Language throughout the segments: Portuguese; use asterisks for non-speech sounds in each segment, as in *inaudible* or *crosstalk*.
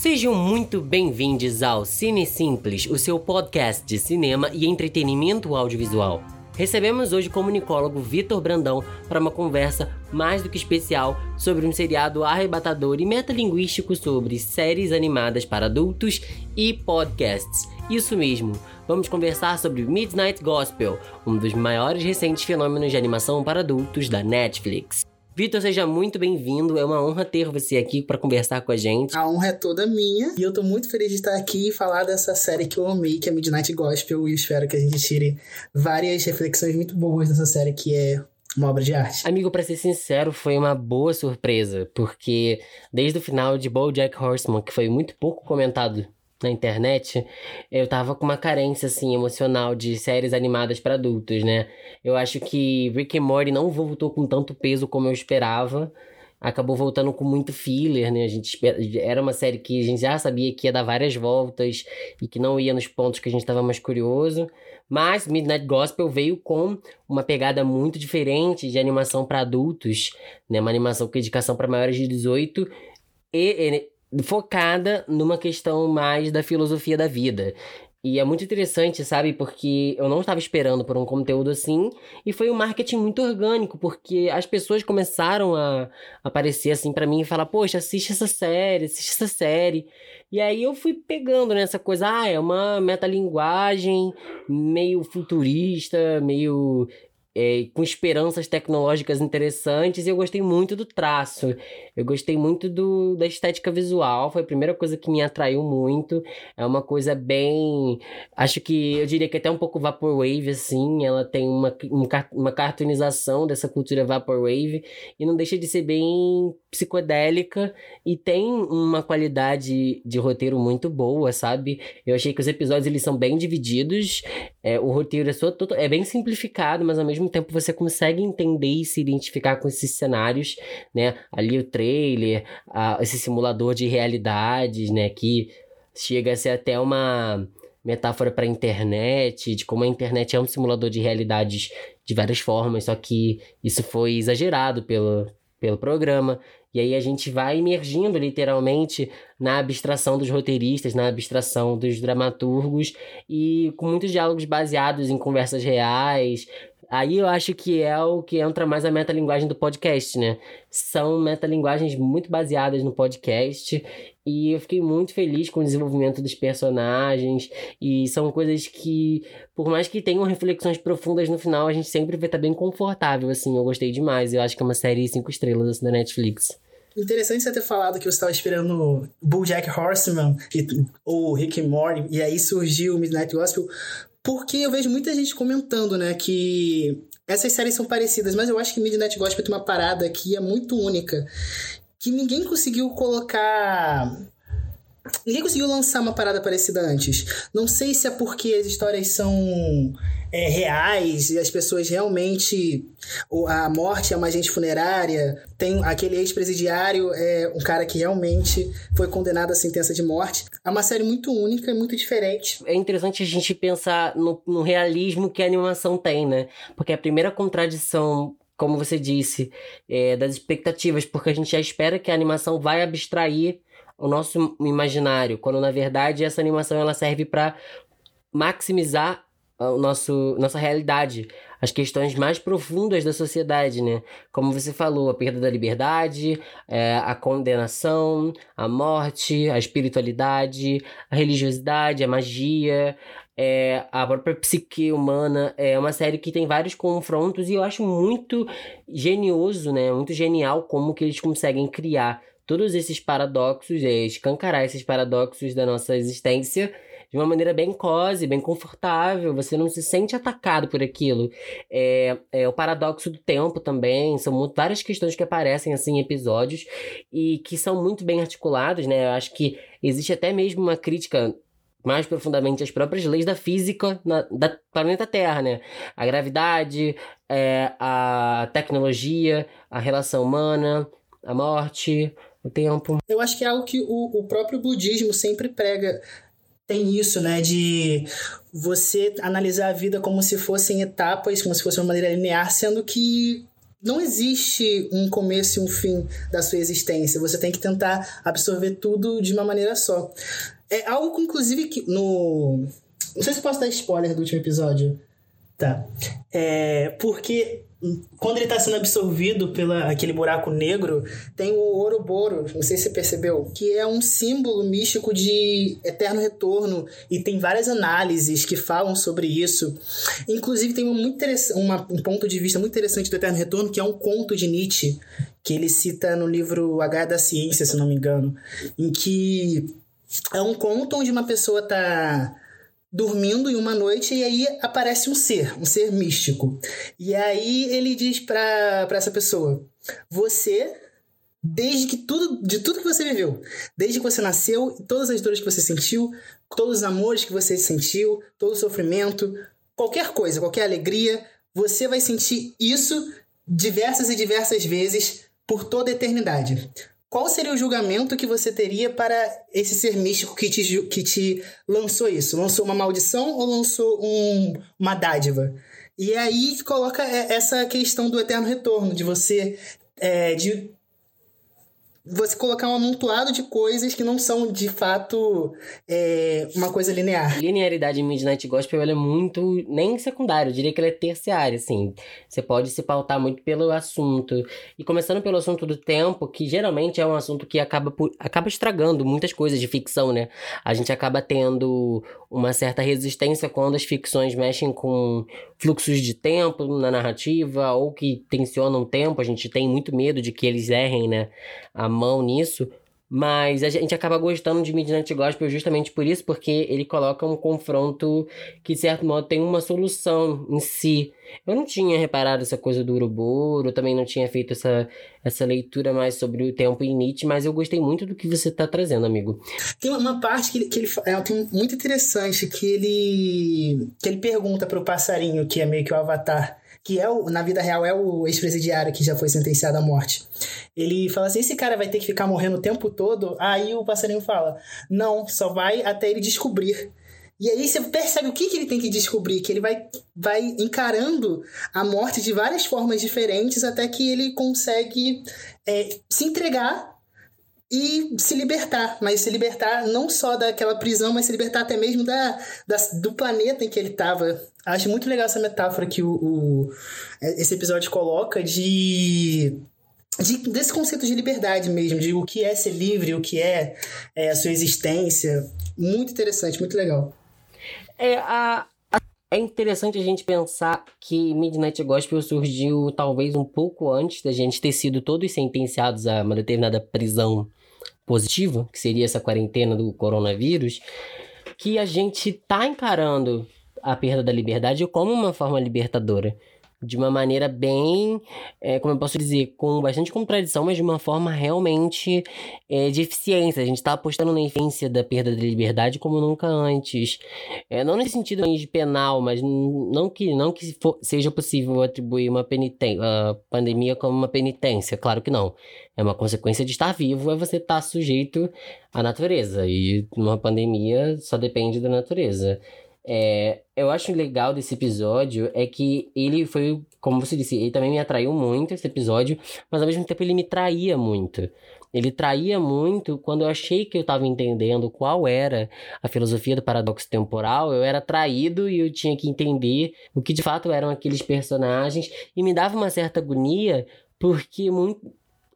Sejam muito bem-vindos ao Cine Simples, o seu podcast de cinema e entretenimento audiovisual. Recebemos hoje o comunicólogo Vitor Brandão para uma conversa mais do que especial sobre um seriado arrebatador e metalinguístico sobre séries animadas para adultos e podcasts. Isso mesmo, vamos conversar sobre Midnight Gospel, um dos maiores recentes fenômenos de animação para adultos da Netflix. Vitor, seja muito bem-vindo. É uma honra ter você aqui para conversar com a gente. A honra é toda minha. E eu tô muito feliz de estar aqui e falar dessa série que eu amei, que é Midnight Gospel. E espero que a gente tire várias reflexões muito boas dessa série, que é uma obra de arte. Amigo, para ser sincero, foi uma boa surpresa, porque desde o final de BoJack Horseman, que foi muito pouco comentado na internet, eu tava com uma carência, assim, emocional de séries animadas para adultos, né? Eu acho que Rick and Morty não voltou com tanto peso como eu esperava. Acabou voltando com muito filler, né? A gente era uma série que a gente já sabia que ia dar várias voltas e que não ia nos pontos que a gente estava mais curioso. Mas Midnight Gospel veio com uma pegada muito diferente de animação para adultos, né? Uma animação com indicação para maiores de 18 e, focada numa questão mais da filosofia da vida. E é muito interessante, sabe? Porque eu não estava esperando por um conteúdo assim. E foi um marketing muito orgânico, porque as pessoas começaram a aparecer assim para mim e falar: Poxa, assiste essa série, assiste essa série. E aí eu fui pegando nessa coisa: Ah, é uma metalinguagem meio futurista, meio é, com esperanças tecnológicas interessantes e eu gostei muito do traço. Eu gostei muito do, da estética visual, foi a primeira coisa que me atraiu muito. É uma coisa bem. Acho que eu diria que até um pouco Vaporwave, assim. Ela tem uma, uma cartoonização dessa cultura Vaporwave e não deixa de ser bem psicodélica e tem uma qualidade de roteiro muito boa, sabe? Eu achei que os episódios eles são bem divididos, é, o roteiro é, só, é bem simplificado, mas ao mesmo tempo você consegue entender e se identificar com esses cenários, né? Ali o trailer, a, esse simulador de realidades, né? Que chega a ser até uma metáfora para a internet, de como a internet é um simulador de realidades de várias formas, só que isso foi exagerado pelo, pelo programa. E aí a gente vai emergindo literalmente na abstração dos roteiristas, na abstração dos dramaturgos e com muitos diálogos baseados em conversas reais, Aí eu acho que é o que entra mais a metalinguagem do podcast, né? São metalinguagens muito baseadas no podcast e eu fiquei muito feliz com o desenvolvimento dos personagens e são coisas que, por mais que tenham reflexões profundas no final, a gente sempre vai estar bem confortável, assim. Eu gostei demais. Eu acho que é uma série cinco estrelas assim, da Netflix. Interessante você ter falado que você estava esperando BoJack Horseman ou Rick and Morty, e aí surgiu Midnight Gospel, porque eu vejo muita gente comentando, né, que essas séries são parecidas, mas eu acho que Midnight Gospel tem uma parada que é muito única. Que ninguém conseguiu colocar. Ninguém conseguiu lançar uma parada parecida antes. Não sei se é porque as histórias são é, reais e as pessoas realmente. A morte é uma agente funerária. Tem aquele ex-presidiário, é um cara que realmente foi condenado à sentença de morte. É uma série muito única e muito diferente. É interessante a gente pensar no, no realismo que a animação tem, né? Porque a primeira contradição como você disse, é, das expectativas, porque a gente já espera que a animação vai abstrair o nosso imaginário, quando na verdade essa animação ela serve para maximizar o nosso nossa realidade, as questões mais profundas da sociedade, né? Como você falou, a perda da liberdade, é, a condenação, a morte, a espiritualidade, a religiosidade, a magia, é, a própria psique humana. É uma série que tem vários confrontos e eu acho muito genioso, né? Muito genial como que eles conseguem criar todos esses paradoxos, é, escancarar esses paradoxos da nossa existência de uma maneira bem cozy, bem confortável, você não se sente atacado por aquilo. É, é o paradoxo do tempo também, são muito, várias questões que aparecem assim em episódios e que são muito bem articulados, né? Eu acho que existe até mesmo uma crítica mais profundamente às próprias leis da física na, da planeta Terra, né? A gravidade, é, a tecnologia, a relação humana, a morte, o tempo. Eu acho que é algo que o, o próprio budismo sempre prega tem isso, né, de você analisar a vida como se fossem etapas, como se fosse uma maneira linear, sendo que não existe um começo e um fim da sua existência. Você tem que tentar absorver tudo de uma maneira só. É algo, inclusive, que no. Não sei se posso dar spoiler do último episódio. Tá. É, porque quando ele está sendo absorvido pelo aquele buraco negro, tem o Ouroboro, não sei se você percebeu, que é um símbolo místico de eterno retorno e tem várias análises que falam sobre isso. Inclusive tem uma muito uma, um ponto de vista muito interessante do eterno retorno, que é um conto de Nietzsche, que ele cita no livro H da Ciência, se não me engano, em que é um conto onde uma pessoa está dormindo em uma noite e aí aparece um ser, um ser místico. E aí ele diz para essa pessoa: "Você desde que tudo, de tudo que você viveu, desde que você nasceu, todas as dores que você sentiu, todos os amores que você sentiu, todo o sofrimento, qualquer coisa, qualquer alegria, você vai sentir isso diversas e diversas vezes por toda a eternidade qual seria o julgamento que você teria para esse ser místico que te, que te lançou isso? Lançou uma maldição ou lançou um, uma dádiva? E aí coloca essa questão do eterno retorno, de você é, de você colocar um amontoado de coisas que não são de fato é, uma coisa linear. Linearidade em Midnight Gospel ela é muito nem secundária, eu diria que ela é terciária, assim. Você pode se pautar muito pelo assunto. E começando pelo assunto do tempo, que geralmente é um assunto que acaba, por, acaba estragando muitas coisas de ficção, né? A gente acaba tendo uma certa resistência quando as ficções mexem com fluxos de tempo na narrativa ou que tensionam o tempo. A gente tem muito medo de que eles errem, né? A mão nisso. Mas a gente acaba gostando de Midnight Gospel justamente por isso, porque ele coloca um confronto que, de certo modo, tem uma solução em si. Eu não tinha reparado essa coisa do Uruburu, também não tinha feito essa, essa leitura mais sobre o tempo em Nietzsche, mas eu gostei muito do que você está trazendo, amigo. Tem uma parte que ele, que ele é, tem muito interessante, que ele, que ele pergunta para o passarinho, que é meio que o avatar, que é o, na vida real é o ex-presidiário que já foi sentenciado à morte. Ele fala assim: esse cara vai ter que ficar morrendo o tempo todo? Aí o passarinho fala: não, só vai até ele descobrir. E aí você percebe o que, que ele tem que descobrir, que ele vai, vai encarando a morte de várias formas diferentes até que ele consegue é, se entregar e se libertar, mas se libertar não só daquela prisão, mas se libertar até mesmo da, da do planeta em que ele estava. Acho muito legal essa metáfora que o, o esse episódio coloca de de, desse conceito de liberdade mesmo, de o que é ser livre, o que é, é a sua existência. Muito interessante, muito legal. É, a, é interessante a gente pensar que Midnight Gospel surgiu talvez um pouco antes da gente ter sido todos sentenciados a uma determinada prisão positiva, que seria essa quarentena do coronavírus, que a gente tá encarando a perda da liberdade como uma forma libertadora de uma maneira bem, é, como eu posso dizer, com bastante contradição, mas de uma forma realmente é, de eficiência. A gente está apostando na eficiência da perda da liberdade como nunca antes. É, não nesse sentido de penal, mas não que, não que for, seja possível atribuir uma penitência, a pandemia como uma penitência, claro que não. É uma consequência de estar vivo, é você estar tá sujeito à natureza. E numa pandemia só depende da natureza. É, eu acho legal desse episódio é que ele foi, como você disse, ele também me atraiu muito esse episódio, mas ao mesmo tempo ele me traía muito. Ele traía muito quando eu achei que eu estava entendendo qual era a filosofia do paradoxo temporal, eu era traído e eu tinha que entender o que de fato eram aqueles personagens e me dava uma certa agonia porque muito,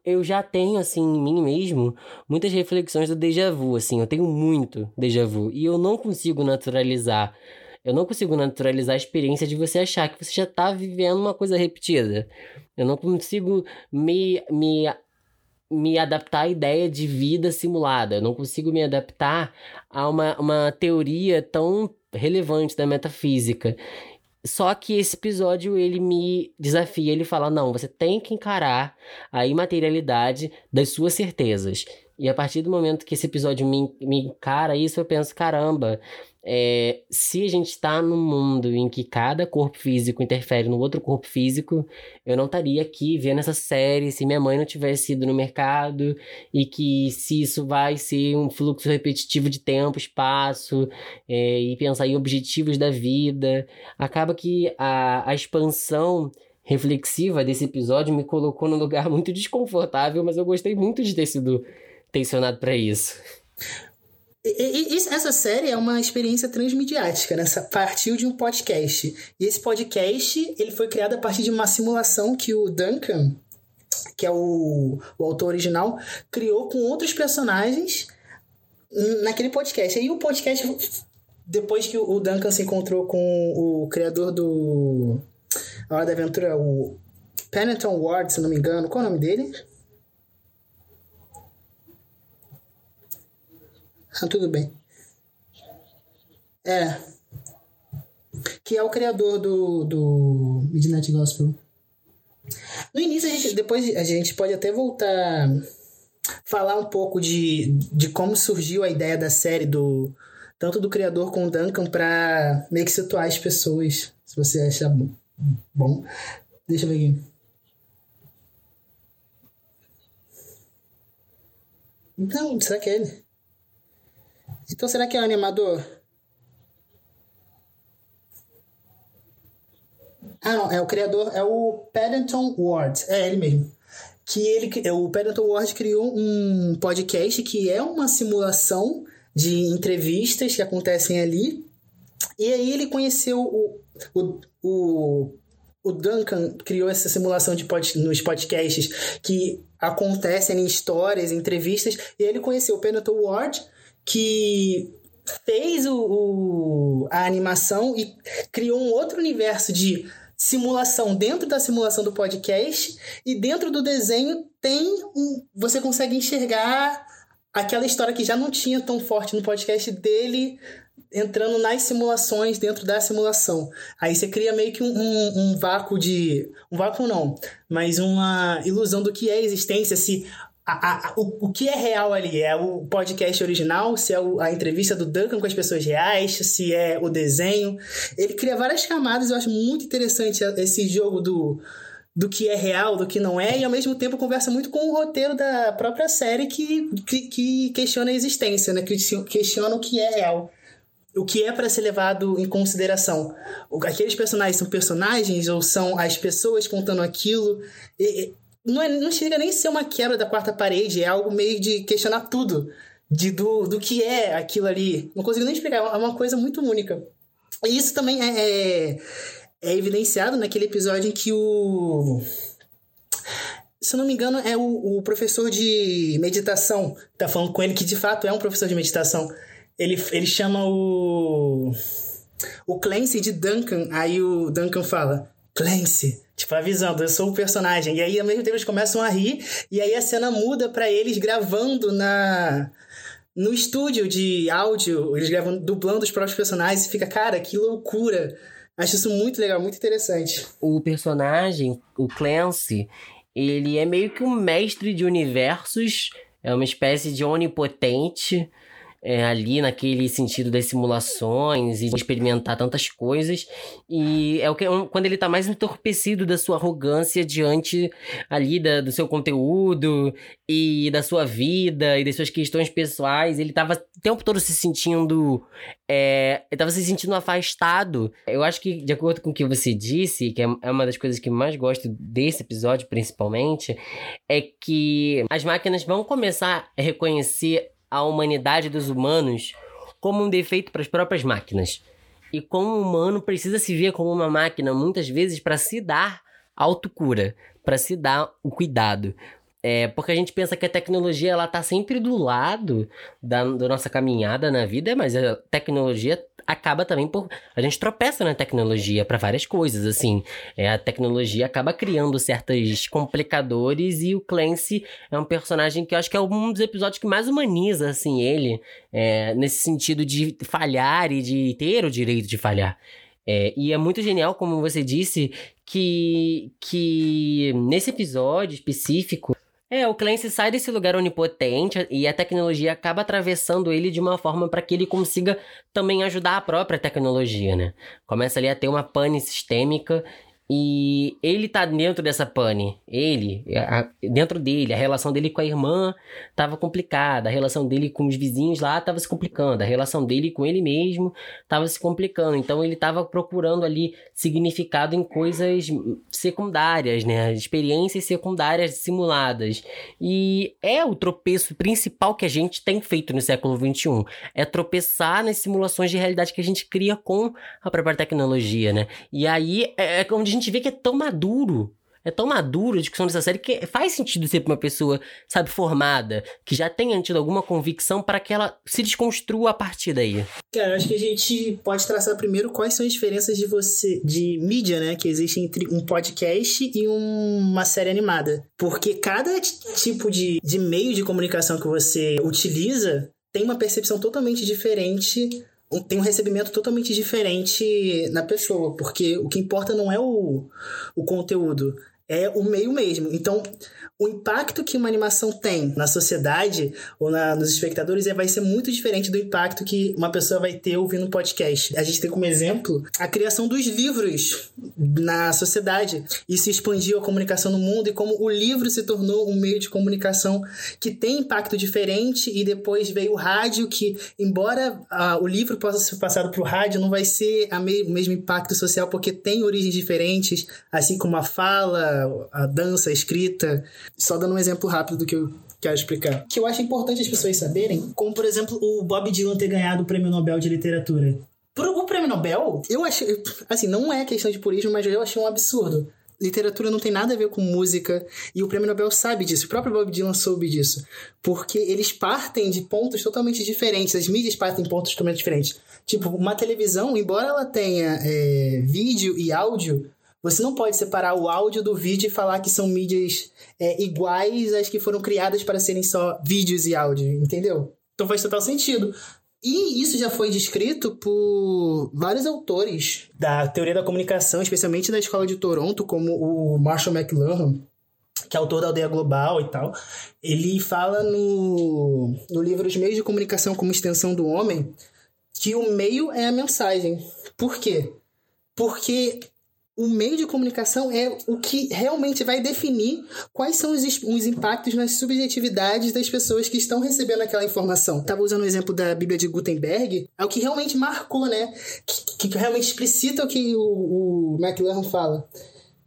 eu já tenho, assim, em mim mesmo, muitas reflexões do déjà vu, assim, eu tenho muito déjà vu. E eu não consigo naturalizar. Eu não consigo naturalizar a experiência de você achar que você já tá vivendo uma coisa repetida. Eu não consigo me, me, me adaptar à ideia de vida simulada. Eu não consigo me adaptar a uma, uma teoria tão relevante da metafísica. Só que esse episódio ele me desafia, ele fala: não, você tem que encarar a imaterialidade das suas certezas. E a partir do momento que esse episódio me, me encara isso, eu penso: caramba, é, se a gente está num mundo em que cada corpo físico interfere no outro corpo físico, eu não estaria aqui vendo essa série se minha mãe não tivesse ido no mercado e que se isso vai ser um fluxo repetitivo de tempo, espaço é, e pensar em objetivos da vida. Acaba que a, a expansão reflexiva desse episódio me colocou num lugar *laughs* muito desconfortável, mas eu gostei muito de ter sido tensionado para isso. E, e, essa série é uma experiência transmediática, né? Partiu de um podcast. E esse podcast, ele foi criado a partir de uma simulação que o Duncan, que é o, o autor original, criou com outros personagens naquele podcast. E o podcast, depois que o Duncan se encontrou com o criador do A Hora da Aventura, o Pennington Ward, se não me engano, qual é o nome dele? Ah, tudo bem. É. Que é o criador do, do Midnight Gospel. No início, a gente, depois a gente pode até voltar falar um pouco de, de como surgiu a ideia da série do tanto do criador com o Duncan para meio que situar as pessoas, se você achar bom. Deixa eu ver aqui. Então, será que é ele? Então será que é animador? Ah, não, é o criador, é o Paddington Ward, é ele mesmo. Que ele, o Paddington Ward criou um podcast que é uma simulação de entrevistas que acontecem ali. E aí ele conheceu o, o, o, o Duncan criou essa simulação de pod, nos podcasts que acontecem em histórias, entrevistas, e ele conheceu o Paddington Ward que fez o, o, a animação e criou um outro universo de simulação dentro da simulação do podcast e dentro do desenho tem um, você consegue enxergar aquela história que já não tinha tão forte no podcast dele entrando nas simulações dentro da simulação. Aí você cria meio que um, um, um vácuo de. Um vácuo não, mas uma ilusão do que é a existência, se a, a, o, o que é real ali? É o podcast original? Se é o, a entrevista do Duncan com as pessoas reais? Se é o desenho? Ele cria várias camadas, eu acho muito interessante esse jogo do, do que é real, do que não é, e ao mesmo tempo conversa muito com o roteiro da própria série que, que, que questiona a existência, né? Que questiona o que é real. O que é para ser levado em consideração? Aqueles personagens são personagens ou são as pessoas contando aquilo? E, não, é, não chega nem a ser uma quebra da quarta parede, é algo meio de questionar tudo. De, do, do que é aquilo ali. Não consigo nem explicar, é uma coisa muito única. E isso também é, é, é evidenciado naquele episódio em que o. Se eu não me engano, é o, o professor de meditação. Tá falando com ele que de fato é um professor de meditação. Ele, ele chama o. O Clancy de Duncan. Aí o Duncan fala: Clancy, Tipo, avisando, eu sou o personagem. E aí, ao mesmo tempo, eles começam a rir. E aí, a cena muda para eles gravando na... No estúdio de áudio. Eles gravando, dublando os próprios personagens. E fica, cara, que loucura. Acho isso muito legal, muito interessante. O personagem, o Clancy, ele é meio que um mestre de universos. É uma espécie de onipotente é, ali naquele sentido das simulações e de experimentar tantas coisas. E é o que quando ele tá mais entorpecido da sua arrogância diante ali da, do seu conteúdo e da sua vida e das suas questões pessoais. Ele tava o tempo todo se sentindo. É, ele tava se sentindo afastado. Eu acho que, de acordo com o que você disse, que é, é uma das coisas que mais gosto desse episódio, principalmente, é que as máquinas vão começar a reconhecer a humanidade dos humanos como um defeito para as próprias máquinas. E como o humano precisa se ver como uma máquina muitas vezes para se dar autocura, para se dar o cuidado. É, porque a gente pensa que a tecnologia ela tá sempre do lado da, da nossa caminhada na vida, mas a tecnologia acaba também por. A gente tropeça na tecnologia para várias coisas, assim. É, a tecnologia acaba criando certos complicadores e o Clancy é um personagem que eu acho que é um dos episódios que mais humaniza, assim, ele, é, nesse sentido de falhar e de ter o direito de falhar. É, e é muito genial, como você disse, que, que nesse episódio específico é, o Clancy sai desse lugar onipotente e a tecnologia acaba atravessando ele de uma forma para que ele consiga também ajudar a própria tecnologia, né? Começa ali a ter uma pane sistêmica E ele tá dentro dessa pane. Ele, a, dentro dele, a relação dele com a irmã tava complicada, a relação dele com os vizinhos lá tava se complicando, a relação dele com ele mesmo tava se complicando. Então ele tava procurando ali significado em coisas secundárias, né? Experiências secundárias simuladas. E é o tropeço principal que a gente tem feito no século XXI. É tropeçar nas simulações de realidade que a gente cria com a própria tecnologia, né? E aí é, é onde gente vê que é tão maduro. É tão maduro a discussão dessa série que faz sentido ser pra uma pessoa, sabe, formada, que já tenha tido alguma convicção para que ela se desconstrua a partir daí. Cara, acho que a gente pode traçar primeiro quais são as diferenças de você, de mídia, né, que existe entre um podcast e um, uma série animada. Porque cada tipo de, de meio de comunicação que você utiliza tem uma percepção totalmente diferente tem um recebimento totalmente diferente na pessoa, porque o que importa não é o, o conteúdo, é o meio mesmo. Então, o impacto que uma animação tem na sociedade ou na, nos espectadores é, vai ser muito diferente do impacto que uma pessoa vai ter ouvindo um podcast. A gente tem como exemplo a criação dos livros na sociedade. Isso expandiu a comunicação no mundo e como o livro se tornou um meio de comunicação que tem impacto diferente e depois veio o rádio que, embora ah, o livro possa ser passado para o rádio, não vai ser me o mesmo impacto social porque tem origens diferentes, assim como a fala, a dança, a escrita, só dando um exemplo rápido do que eu quero explicar. Que eu acho importante as pessoas saberem, como por exemplo o Bob Dylan ter ganhado o Prêmio Nobel de Literatura. O Prêmio Nobel, eu achei. Assim, não é questão de purismo, mas eu achei um absurdo. Literatura não tem nada a ver com música e o Prêmio Nobel sabe disso, o próprio Bob Dylan soube disso, porque eles partem de pontos totalmente diferentes, as mídias partem de pontos totalmente diferentes. Tipo, uma televisão, embora ela tenha é, vídeo e áudio, você não pode separar o áudio do vídeo e falar que são mídias é, iguais às que foram criadas para serem só vídeos e áudio, entendeu? Então faz total sentido. E isso já foi descrito por vários autores da teoria da comunicação, especialmente da escola de Toronto, como o Marshall McLuhan, que é autor da Aldeia Global e tal. Ele fala no, no livro Os Meios de Comunicação como Extensão do Homem que o meio é a mensagem. Por quê? Porque o meio de comunicação é o que realmente vai definir quais são os, os impactos nas subjetividades das pessoas que estão recebendo aquela informação. Estava usando o exemplo da Bíblia de Gutenberg, é o que realmente marcou, né? Que, que realmente explicita o que o, o McLaren fala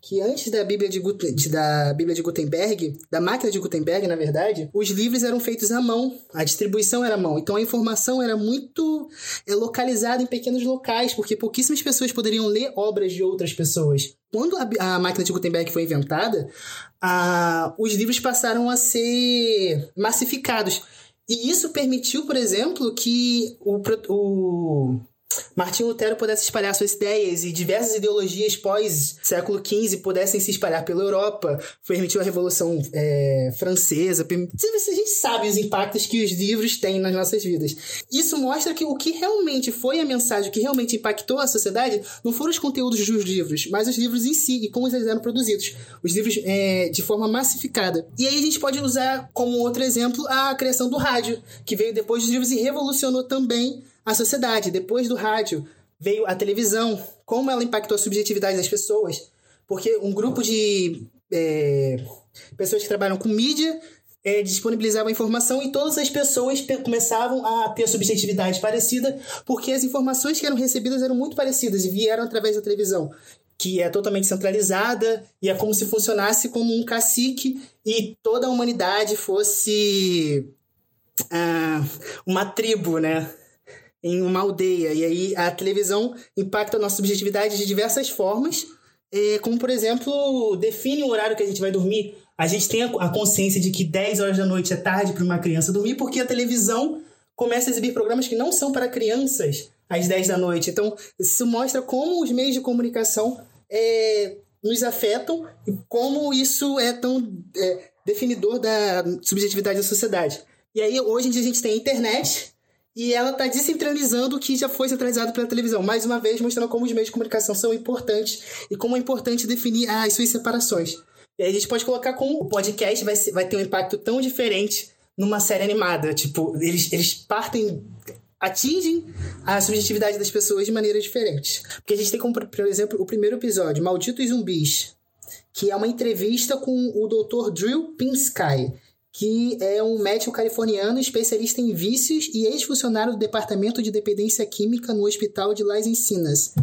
que antes da Bíblia de, da Bíblia de Gutenberg, da máquina de Gutenberg, na verdade, os livros eram feitos à mão, a distribuição era à mão. Então a informação era muito é, localizada em pequenos locais, porque pouquíssimas pessoas poderiam ler obras de outras pessoas. Quando a, a máquina de Gutenberg foi inventada, a, os livros passaram a ser massificados. E isso permitiu, por exemplo, que o, o Martim Lutero pudesse espalhar suas ideias e diversas ideologias pós-século XV pudessem se espalhar pela Europa, permitiu a Revolução é, Francesa. A gente sabe os impactos que os livros têm nas nossas vidas. Isso mostra que o que realmente foi a mensagem, o que realmente impactou a sociedade, não foram os conteúdos dos livros, mas os livros em si e como eles eram produzidos. Os livros é, de forma massificada. E aí a gente pode usar como outro exemplo a criação do rádio, que veio depois dos livros e revolucionou também a sociedade. Depois do rádio veio a televisão, como ela impactou a subjetividade das pessoas. Porque um grupo de é, pessoas que trabalham com mídia é, informação e todas as pessoas começavam a ter subjetividade parecida, porque as informações que eram recebidas eram muito parecidas e vieram através da televisão, que é totalmente centralizada e é como se funcionasse como um cacique e toda a humanidade fosse ah, uma tribo, né? Em uma aldeia. E aí a televisão impacta a nossa subjetividade de diversas formas, como por exemplo, define o horário que a gente vai dormir. A gente tem a consciência de que 10 horas da noite é tarde para uma criança dormir, porque a televisão começa a exibir programas que não são para crianças às 10 da noite. Então, isso mostra como os meios de comunicação é, nos afetam e como isso é tão é, definidor da subjetividade da sociedade. E aí, hoje em dia, a gente tem internet, e ela está descentralizando o que já foi centralizado pela televisão. Mais uma vez, mostrando como os meios de comunicação são importantes e como é importante definir as suas separações. E aí a gente pode colocar como o podcast vai, vai ter um impacto tão diferente numa série animada. Tipo, eles, eles partem atingem a subjetividade das pessoas de maneiras diferentes. Porque a gente tem como, por exemplo, o primeiro episódio, Malditos Zumbis, que é uma entrevista com o Dr. Drew Pinsky, que é um médico californiano especialista em vícios e ex-funcionário do Departamento de Dependência Química no Hospital de Las Encinas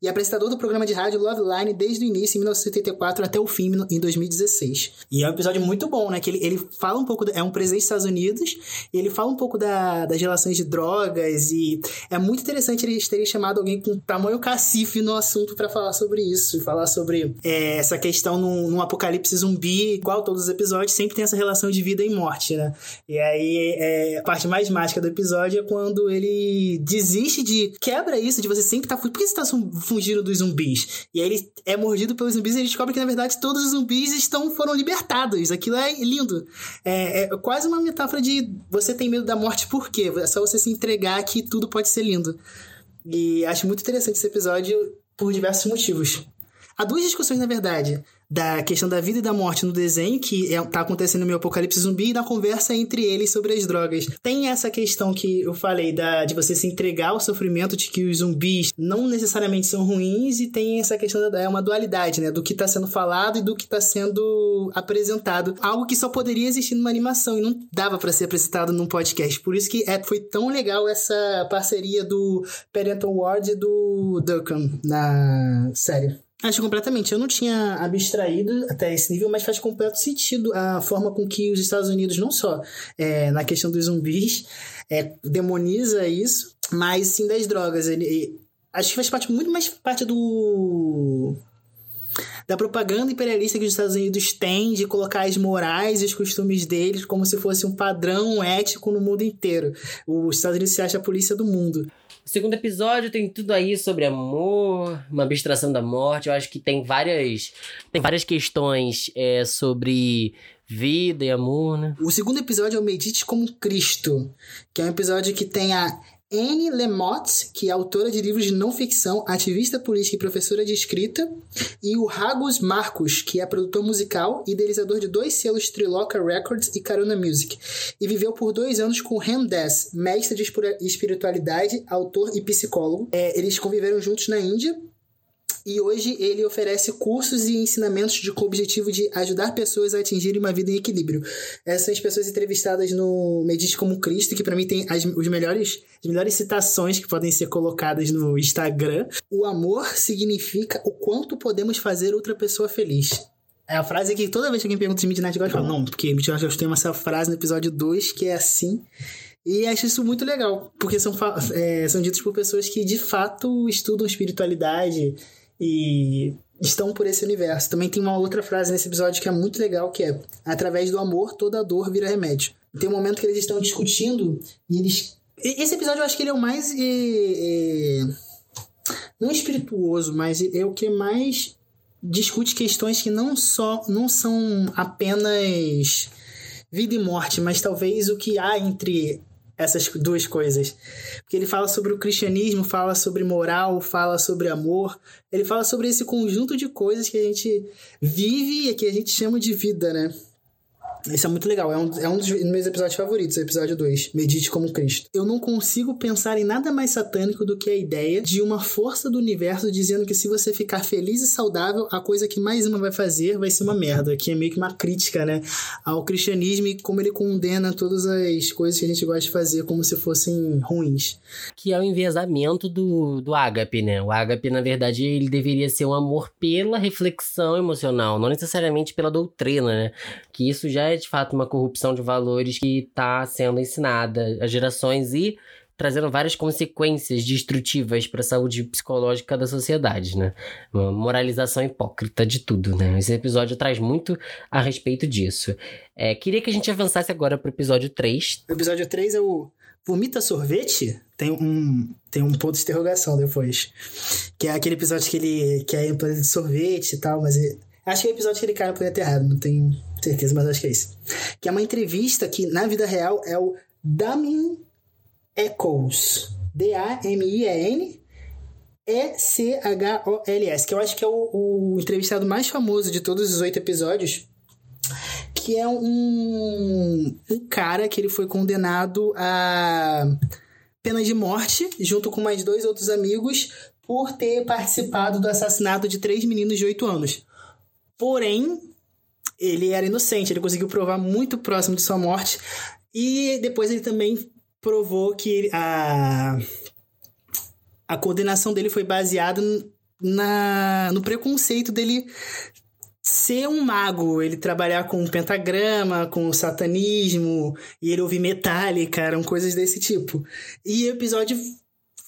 e apresentador do programa de rádio Love Line desde o início, em 1974, até o fim, em 2016. E é um episódio muito bom, né? Que ele, ele fala um pouco. É um presidente dos Estados Unidos, ele fala um pouco da, das relações de drogas, e é muito interessante eles terem chamado alguém com tamanho cacife no assunto para falar sobre isso, falar sobre é, essa questão num, num, apocalipse zumbi, igual todos os episódios, sempre tem essa relação de vida e morte, né? E aí, é, a parte mais mágica do episódio é quando ele desiste de. quebra isso, de você sempre estar. Tá, por que você tá fugiram dos zumbis. E aí ele é mordido pelos zumbis e ele descobre que, na verdade, todos os zumbis estão, foram libertados. Aquilo é lindo. É, é quase uma metáfora de você tem medo da morte por quê? É só você se entregar que tudo pode ser lindo. E acho muito interessante esse episódio por diversos motivos. Há duas discussões, na verdade da questão da vida e da morte no desenho, que é, tá acontecendo no meu apocalipse zumbi, e da conversa entre eles sobre as drogas. Tem essa questão que eu falei da, de você se entregar ao sofrimento de que os zumbis não necessariamente são ruins, e tem essa questão da é uma dualidade, né? Do que tá sendo falado e do que tá sendo apresentado. Algo que só poderia existir numa animação e não dava para ser apresentado num podcast. Por isso que é, foi tão legal essa parceria do Parental Ward e do Duncan na série. Acho completamente. Eu não tinha abstraído até esse nível, mas faz completo sentido a forma com que os Estados Unidos, não só é, na questão dos zumbis, é, demoniza isso, mas sim das drogas. Ele, acho que faz parte muito mais parte do da propaganda imperialista que os Estados Unidos têm de colocar as morais e os costumes deles como se fosse um padrão ético no mundo inteiro. Os Estados Unidos se acha a polícia do mundo. O segundo episódio tem tudo aí sobre amor, uma abstração da morte. Eu acho que tem várias, tem várias questões é, sobre vida e amor, né? O segundo episódio é o Medite como Cristo, que é um episódio que tem a Anne Lemott, que é autora de livros de não ficção, ativista política e professora de escrita, e o Ragus Marcos, que é produtor musical e idealizador de dois selos Triloca Records e Carona Music, e viveu por dois anos com Ram Dass, mestre de espiritualidade, autor e psicólogo. É, eles conviveram juntos na Índia e hoje ele oferece cursos e ensinamentos com o objetivo de ajudar pessoas a atingirem uma vida em equilíbrio. Essas pessoas entrevistadas no Medite como Cristo, que para mim tem as, os melhores, as melhores citações que podem ser colocadas no Instagram. O amor significa o quanto podemos fazer outra pessoa feliz. É a frase que toda vez que alguém pergunta de Midnight Gospel, eu falo, não, porque Midnight Gospel tem essa frase no episódio 2 que é assim. E acho isso muito legal, porque são, é, são ditos por pessoas que de fato estudam espiritualidade, e estão por esse universo. Também tem uma outra frase nesse episódio que é muito legal, que é através do amor toda dor vira remédio. Tem um momento que eles estão discutindo e eles... Esse episódio eu acho que ele é o mais... É, é... Não espirituoso, mas é o que mais discute questões que não só não são apenas vida e morte, mas talvez o que há entre essas duas coisas. Porque ele fala sobre o cristianismo, fala sobre moral, fala sobre amor, ele fala sobre esse conjunto de coisas que a gente vive e que a gente chama de vida, né? Isso é muito legal. É um, é um dos meus episódios favoritos, o episódio 2. Medite como Cristo. Eu não consigo pensar em nada mais satânico do que a ideia de uma força do universo dizendo que se você ficar feliz e saudável, a coisa que mais uma vai fazer vai ser uma merda. Que é meio que uma crítica, né? Ao cristianismo e como ele condena todas as coisas que a gente gosta de fazer como se fossem ruins. Que é o enviesamento do, do ágape, né? O ágape, na verdade, ele deveria ser um amor pela reflexão emocional, não necessariamente pela doutrina, né? Que isso já é de fato uma corrupção de valores que está sendo ensinada às gerações e trazendo várias consequências destrutivas para a saúde psicológica da sociedade, né? Uma moralização hipócrita de tudo, né? Esse episódio traz muito a respeito disso. É, queria que a gente avançasse agora para o episódio 3. O episódio 3 é o Vomita Sorvete? Tem um, tem um ponto de interrogação depois. Que é aquele episódio que ele que é em planeta de sorvete e tal, mas... Ele, acho que é o episódio que ele cai no planeta errado, não tenho certeza, mas acho que é isso. Que é uma entrevista que, na vida real, é o Damien Echols. D-A-M-I-E-N E-C-H-O-L-S. Que eu acho que é o, o entrevistado mais famoso de todos os oito episódios. Que é um, um cara que ele foi condenado a pena de morte, junto com mais dois outros amigos, por ter participado do assassinato de três meninos de 8 anos. Porém, ele era inocente, ele conseguiu provar muito próximo de sua morte. E depois ele também provou que a, a condenação dele foi baseada na, no preconceito dele ser um mago, ele trabalhar com pentagrama, com satanismo, e ele ouvir metálica, eram coisas desse tipo. E o episódio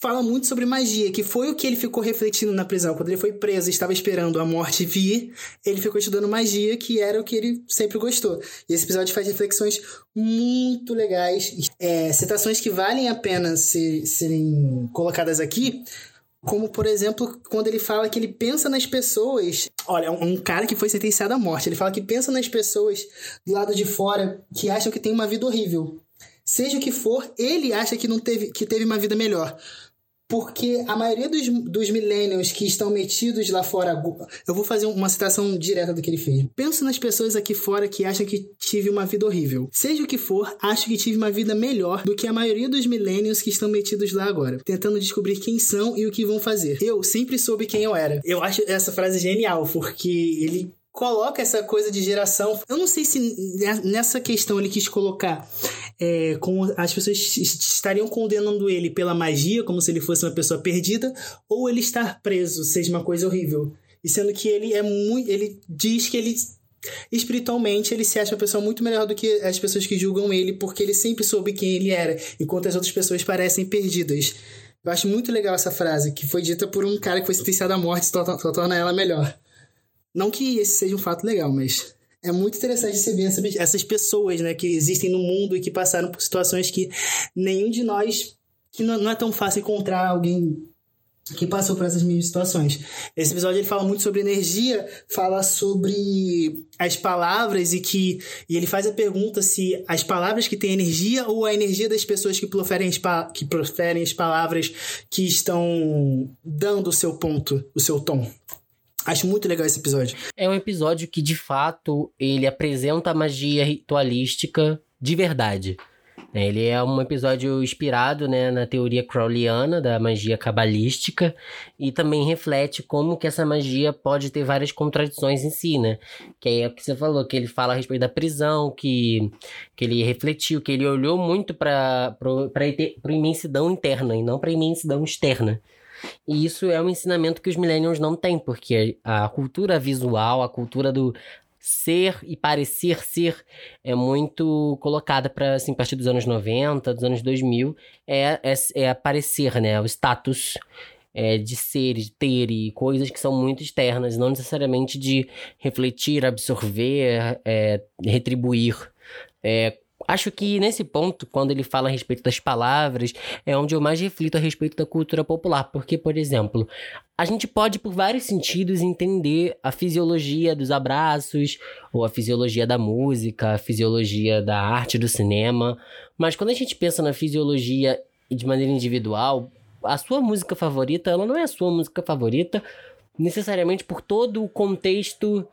fala muito sobre magia, que foi o que ele ficou refletindo na prisão. Quando ele foi preso e estava esperando a morte vir, ele ficou estudando magia, que era o que ele sempre gostou. E esse episódio faz reflexões muito legais, é, citações que valem a pena ser, serem colocadas aqui. Como, por exemplo, quando ele fala que ele pensa nas pessoas. Olha, um cara que foi sentenciado à morte. Ele fala que pensa nas pessoas do lado de fora que acham que tem uma vida horrível. Seja o que for, ele acha que não teve, que teve uma vida melhor porque a maioria dos, dos millennials que estão metidos lá fora. Eu vou fazer uma citação direta do que ele fez. Penso nas pessoas aqui fora que acham que tive uma vida horrível. Seja o que for, acho que tive uma vida melhor do que a maioria dos millennials que estão metidos lá agora, tentando descobrir quem são e o que vão fazer. Eu sempre soube quem eu era. Eu acho essa frase genial, porque ele coloca essa coisa de geração. Eu não sei se nessa questão ele quis colocar é, como as pessoas estariam condenando ele pela magia, como se ele fosse uma pessoa perdida, ou ele estar preso, seja uma coisa horrível. E sendo que ele é muito. Ele diz que ele. Espiritualmente, ele se acha uma pessoa muito melhor do que as pessoas que julgam ele, porque ele sempre soube quem ele era, enquanto as outras pessoas parecem perdidas. Eu acho muito legal essa frase, que foi dita por um cara que foi sentenciado à morte, só, torna ela melhor. Não que esse seja um fato legal, mas é muito interessante você ver essas pessoas, né, que existem no mundo e que passaram por situações que nenhum de nós, que não, é tão fácil encontrar alguém que passou por essas mesmas situações. Esse episódio ele fala muito sobre energia, fala sobre as palavras e que e ele faz a pergunta se as palavras que têm energia ou a energia das pessoas que proferem as, que proferem as palavras que estão dando o seu ponto, o seu tom. Acho muito legal esse episódio. É um episódio que, de fato, ele apresenta a magia ritualística de verdade. É, ele é um episódio inspirado né, na teoria crowleyana da magia cabalística e também reflete como que essa magia pode ter várias contradições em si, né? Que é o que você falou, que ele fala a respeito da prisão, que, que ele refletiu, que ele olhou muito para a imensidão interna e não para a imensidão externa. E isso é um ensinamento que os millennials não têm, porque a cultura visual, a cultura do ser e parecer ser é muito colocada para assim, a partir dos anos 90, dos anos 2000, é, é, é aparecer, né? O status é, de ser, de ter e coisas que são muito externas, não necessariamente de refletir, absorver, é, retribuir. É, Acho que nesse ponto, quando ele fala a respeito das palavras, é onde eu mais reflito a respeito da cultura popular. Porque, por exemplo, a gente pode, por vários sentidos, entender a fisiologia dos abraços, ou a fisiologia da música, a fisiologia da arte do cinema. Mas quando a gente pensa na fisiologia de maneira individual, a sua música favorita, ela não é a sua música favorita necessariamente por todo o contexto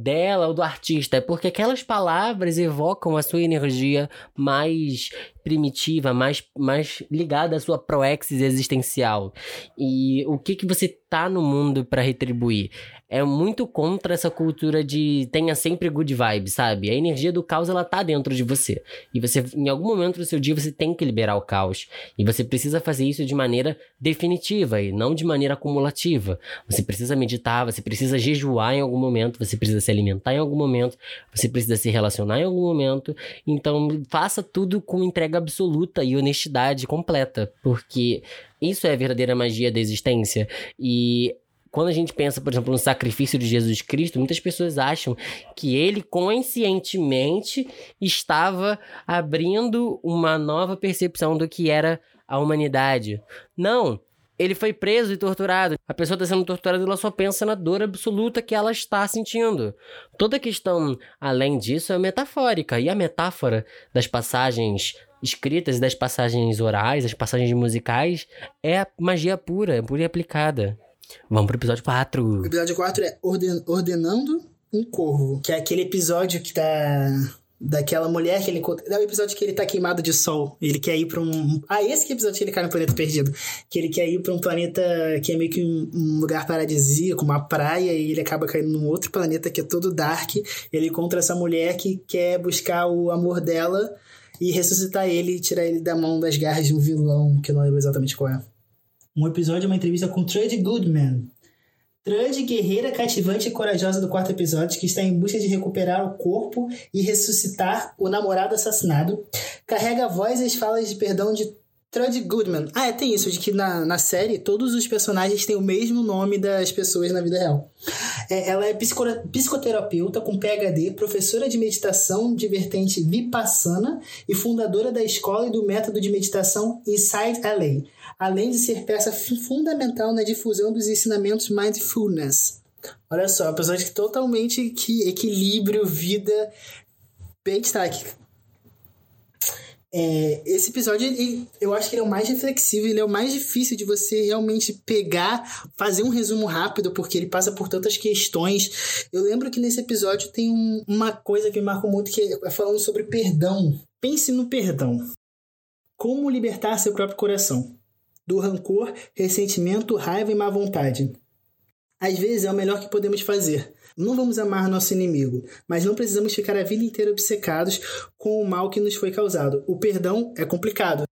dela ou do artista, é porque aquelas palavras evocam a sua energia mais primitiva, mais, mais ligada à sua proexis existencial. E o que que você tá no mundo para retribuir? É muito contra essa cultura de tenha sempre good vibes, sabe? A energia do caos ela tá dentro de você. E você em algum momento do seu dia você tem que liberar o caos. E você precisa fazer isso de maneira definitiva e não de maneira acumulativa. Você precisa meditar, você precisa jejuar em algum momento, você precisa se alimentar em algum momento, você precisa se relacionar em algum momento. Então, faça tudo com entrega absoluta e honestidade completa, porque isso é a verdadeira magia da existência. E quando a gente pensa, por exemplo, no sacrifício de Jesus Cristo, muitas pessoas acham que ele conscientemente estava abrindo uma nova percepção do que era a humanidade. Não, ele foi preso e torturado. A pessoa está sendo torturada, ela só pensa na dor absoluta que ela está sentindo. Toda questão, além disso, é metafórica. E a metáfora das passagens escritas, das passagens orais, das passagens musicais, é magia pura, pura e aplicada. Vamos pro episódio 4. O episódio 4 é Orden, Ordenando um Corvo, que é aquele episódio que tá daquela mulher que ele encontra. É o episódio que ele tá queimado de sol. Ele quer ir pra um. Ah, esse que é o episódio que ele cai no planeta perdido. Que ele quer ir pra um planeta que é meio que um lugar paradisíaco, uma praia, e ele acaba caindo num outro planeta que é todo dark. Ele encontra essa mulher que quer buscar o amor dela e ressuscitar ele e tirar ele da mão das garras de um vilão, que eu não lembro exatamente qual é. Um episódio é uma entrevista com Trudy Goodman, Trud, guerreira cativante e corajosa do quarto episódio, que está em busca de recuperar o corpo e ressuscitar o namorado assassinado, carrega a voz e as falas de perdão de Trud Goodman. Ah, é, tem isso, de que na, na série todos os personagens têm o mesmo nome das pessoas na vida real. É, ela é psico, psicoterapeuta com PhD, professora de meditação de vertente Vipassana e fundadora da escola e do método de meditação Inside LA além de ser peça fundamental na difusão dos ensinamentos mindfulness. Olha só, apesar de totalmente que equilíbrio, vida, bem destaque. É, esse episódio, ele, eu acho que ele é o mais reflexivo, ele é o mais difícil de você realmente pegar, fazer um resumo rápido, porque ele passa por tantas questões. Eu lembro que nesse episódio tem um, uma coisa que me marcou muito, que é falando sobre perdão. Pense no perdão. Como libertar seu próprio coração do rancor, ressentimento, raiva e má vontade. Às vezes é o melhor que podemos fazer. Não vamos amar nosso inimigo, mas não precisamos ficar a vida inteira obcecados com o mal que nos foi causado. O perdão é complicado.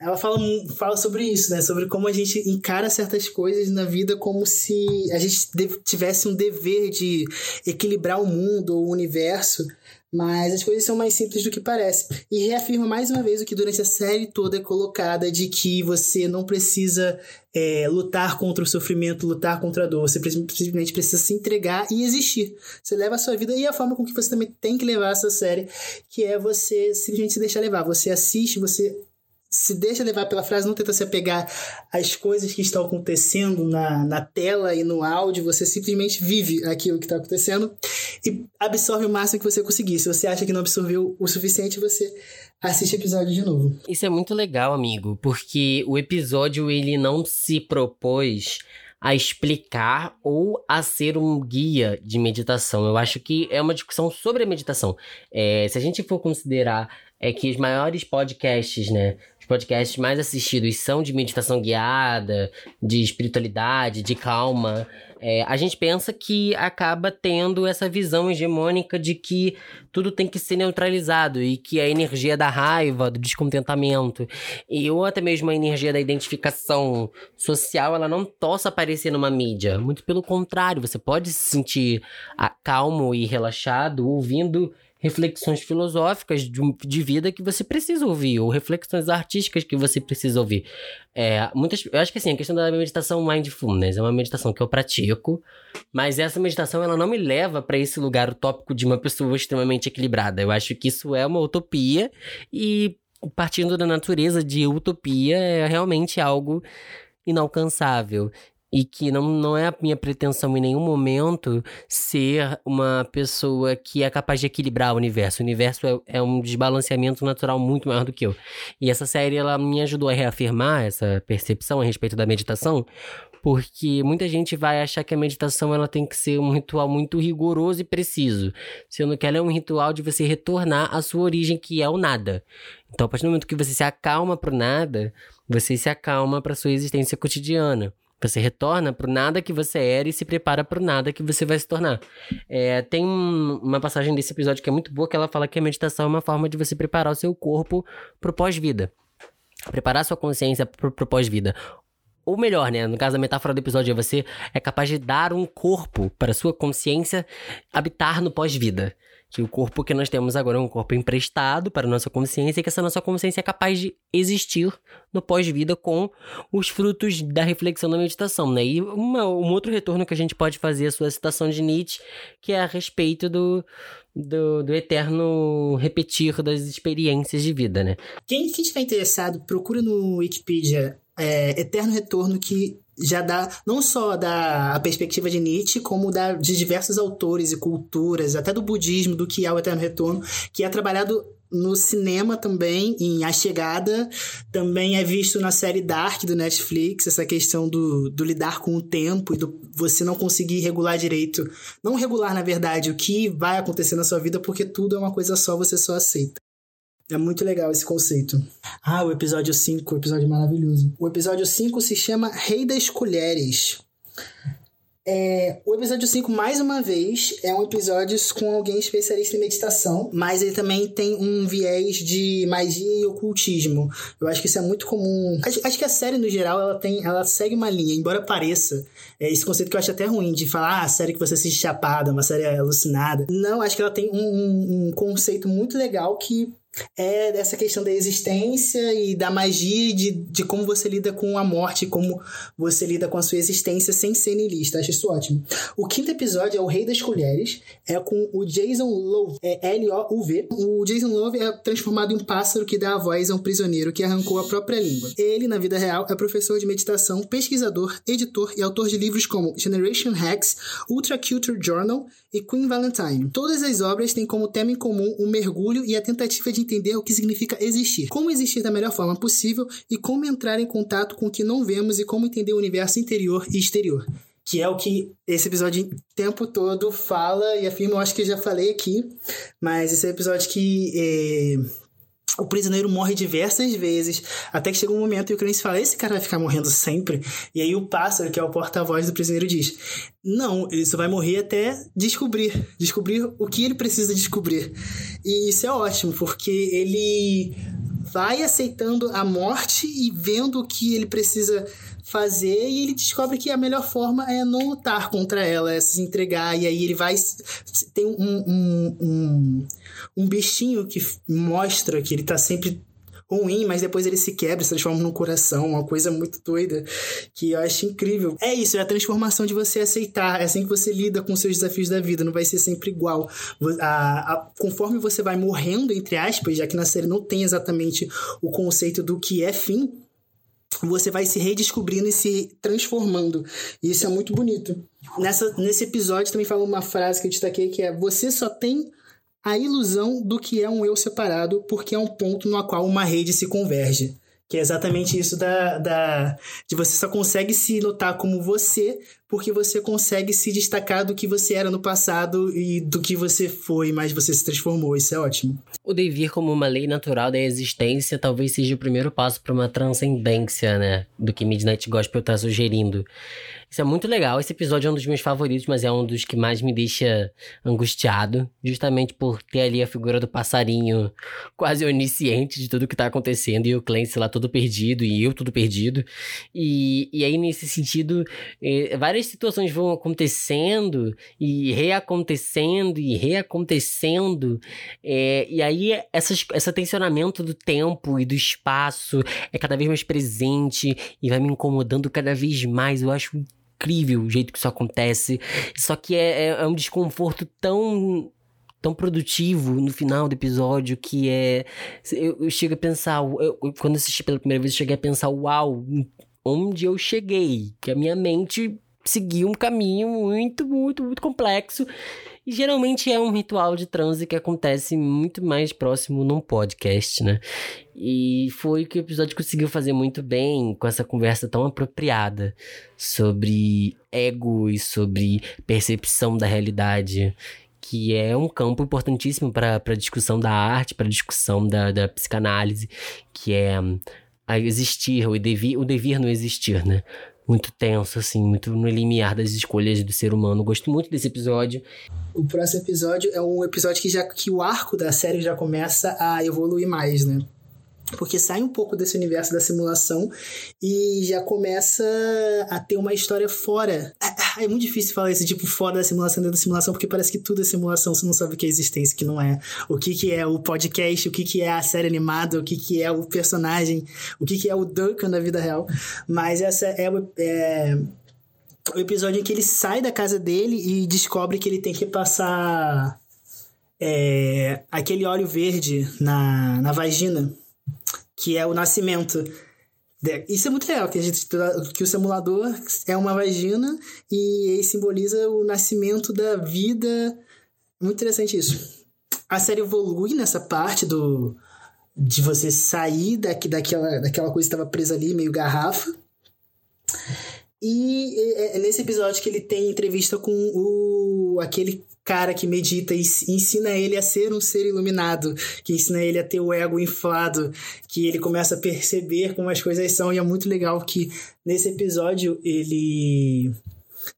Ela fala, fala sobre isso, né? Sobre como a gente encara certas coisas na vida como se a gente tivesse um dever de equilibrar o mundo, o universo, mas as coisas são mais simples do que parece. E reafirma mais uma vez o que durante a série toda é colocada de que você não precisa é, lutar contra o sofrimento, lutar contra a dor. Você simplesmente precisa se entregar e existir. Você leva a sua vida e a forma com que você também tem que levar essa série, que é você simplesmente se deixar levar. Você assiste, você se deixa levar pela frase, não tenta se apegar às coisas que estão acontecendo na, na tela e no áudio, você simplesmente vive aquilo que está acontecendo e absorve o máximo que você conseguir. Se você acha que não absorveu o suficiente, você assiste o episódio de novo. Isso é muito legal, amigo, porque o episódio ele não se propôs a explicar ou a ser um guia de meditação. Eu acho que é uma discussão sobre a meditação. É, se a gente for considerar é que os maiores podcasts, né, os podcasts mais assistidos são de meditação guiada, de espiritualidade, de calma. É, a gente pensa que acaba tendo essa visão hegemônica de que tudo tem que ser neutralizado e que a energia da raiva, do descontentamento e ou até mesmo a energia da identificação social, ela não possa aparecer numa mídia. Muito pelo contrário, você pode se sentir calmo e relaxado ouvindo reflexões filosóficas de, de, vida que você precisa ouvir, ou reflexões artísticas que você precisa ouvir. É, muitas, eu acho que assim, a questão da meditação mindfulness é uma meditação que eu pratico, mas essa meditação ela não me leva para esse lugar utópico de uma pessoa extremamente equilibrada. Eu acho que isso é uma utopia e partindo da natureza de utopia é realmente algo inalcançável e que não, não é a minha pretensão em nenhum momento ser uma pessoa que é capaz de equilibrar o universo. O universo é, é, um desbalanceamento natural muito maior do que eu. E essa série ela me ajudou a reafirmar essa percepção a respeito da meditação, porque muita gente vai achar que a meditação ela tem que ser um ritual muito rigoroso e preciso, sendo que ela é um ritual de você retornar à sua origem, que é o nada. Então, a partir do momento que você se acalma para o nada, você se acalma para sua existência cotidiana. Você retorna pro nada que você era e se prepara pro nada que você vai se tornar. É, tem uma passagem desse episódio que é muito boa, que ela fala que a meditação é uma forma de você preparar o seu corpo pro pós-vida. Preparar sua consciência pro, pro pós-vida. Ou melhor, né? No caso da metáfora do episódio, é você é capaz de dar um corpo para sua consciência habitar no pós-vida que o corpo que nós temos agora é um corpo emprestado para a nossa consciência e que essa nossa consciência é capaz de existir no pós-vida com os frutos da reflexão da meditação, né? E uma, um outro retorno que a gente pode fazer à sua citação de Nietzsche, que é a respeito do, do, do eterno repetir das experiências de vida, né? Quem, quem estiver interessado, procura no Wikipedia é, Eterno Retorno, que já dá não só da perspectiva de Nietzsche, como da de diversos autores e culturas, até do budismo, do que é o eterno retorno, que é trabalhado no cinema também, em A Chegada. Também é visto na série Dark do Netflix, essa questão do, do lidar com o tempo e do você não conseguir regular direito. Não regular, na verdade, o que vai acontecer na sua vida, porque tudo é uma coisa só, você só aceita. É muito legal esse conceito. Ah, o episódio 5, o episódio maravilhoso. O episódio 5 se chama Rei das Colheres. É, o episódio 5, mais uma vez, é um episódio com alguém especialista em meditação, mas ele também tem um viés de magia e ocultismo. Eu acho que isso é muito comum. Acho, acho que a série, no geral, ela tem. Ela segue uma linha, embora pareça. É esse conceito que eu acho até ruim, de falar, ah, a série que você assiste chapada, uma série alucinada. Não, acho que ela tem um, um, um conceito muito legal que é dessa questão da existência e da magia de, de como você lida com a morte, como você lida com a sua existência sem ser niilista. Acho isso ótimo. O quinto episódio é O Rei das Colheres, é com o Jason Love, é L-O-U-V. O Jason Love é transformado em um pássaro que dá a voz a um prisioneiro que arrancou a própria língua. Ele, na vida real, é professor de meditação, pesquisador, editor e autor de livros como Generation Hacks, Ultra Culture Journal e Queen Valentine. Todas as obras têm como tema em comum o mergulho e a tentativa de entender o que significa existir, como existir da melhor forma possível e como entrar em contato com o que não vemos e como entender o universo interior e exterior. Que é o que esse episódio o tempo todo fala e afirma, eu acho que eu já falei aqui, mas esse é episódio que é, o prisioneiro morre diversas vezes, até que chega um momento e o Clancy fala: Esse cara vai ficar morrendo sempre. E aí o pássaro, que é o porta-voz do prisioneiro, diz: Não, ele só vai morrer até descobrir descobrir o que ele precisa descobrir. E isso é ótimo, porque ele vai aceitando a morte e vendo o que ele precisa fazer e ele descobre que a melhor forma é não lutar contra ela, é se entregar. E aí ele vai. Tem um, um, um, um bichinho que mostra que ele tá sempre ruim, mas depois ele se quebra, se transforma num coração, uma coisa muito doida que eu acho incrível. É isso, é a transformação de você aceitar, é assim que você lida com seus desafios da vida, não vai ser sempre igual. A, a, conforme você vai morrendo, entre aspas, já que na série não tem exatamente o conceito do que é fim, você vai se redescobrindo e se transformando. E isso é muito bonito. Nessa, nesse episódio também fala uma frase que eu destaquei que é: Você só tem a ilusão do que é um eu separado, porque é um ponto no qual uma rede se converge. Que é exatamente isso da, da de você só consegue se notar como você porque você consegue se destacar do que você era no passado e do que você foi, mas você se transformou. Isso é ótimo. O devir como uma lei natural da existência talvez seja o primeiro passo para uma transcendência, né? Do que Midnight Gospel está sugerindo. Isso é muito legal. Esse episódio é um dos meus favoritos, mas é um dos que mais me deixa angustiado. Justamente por ter ali a figura do passarinho quase onisciente de tudo que tá acontecendo. E o Clancy lá todo perdido, e eu tudo perdido. E, e aí, nesse sentido, eh, várias situações vão acontecendo e reacontecendo e reacontecendo. Eh, e aí, essas, esse tensionamento do tempo e do espaço é cada vez mais presente e vai me incomodando cada vez mais. Eu acho incrível o jeito que isso acontece. Só que é, é, é um desconforto tão tão produtivo no final do episódio que é. Eu, eu chego a pensar, eu, quando assisti pela primeira vez, eu cheguei a pensar, uau, onde eu cheguei? Que a minha mente seguiu um caminho muito, muito, muito complexo e geralmente é um ritual de transe que acontece muito mais próximo num podcast, né? E foi o que o episódio conseguiu fazer muito bem com essa conversa tão apropriada sobre ego e sobre percepção da realidade que é um campo importantíssimo para a discussão da arte, para a discussão da, da psicanálise, que é a existir, o devir, o devir no existir, né? Muito tenso, assim, muito no limiar das escolhas do ser humano. Gosto muito desse episódio. O próximo episódio é um episódio que já que o arco da série já começa a evoluir mais, né? Porque sai um pouco desse universo da simulação e já começa a ter uma história fora. É, é muito difícil falar esse tipo fora da simulação dentro da simulação, porque parece que tudo é simulação, você não sabe o que é existência, o que não é. O que, que é o podcast, o que, que é a série animada, o que, que é o personagem, o que, que é o Duncan na vida real. Mas essa é, é o episódio em que ele sai da casa dele e descobre que ele tem que passar é, aquele óleo verde na, na vagina que é o nascimento. Isso é muito legal, que, a gente, que o simulador é uma vagina e simboliza o nascimento da vida. Muito interessante isso. a série evolui nessa parte do de você sair daqui, daquela, daquela coisa que estava presa ali, meio garrafa. E é, é nesse episódio que ele tem entrevista com o aquele cara que medita e ensina ele a ser um ser iluminado, que ensina ele a ter o ego inflado, que ele começa a perceber como as coisas são. E é muito legal que nesse episódio ele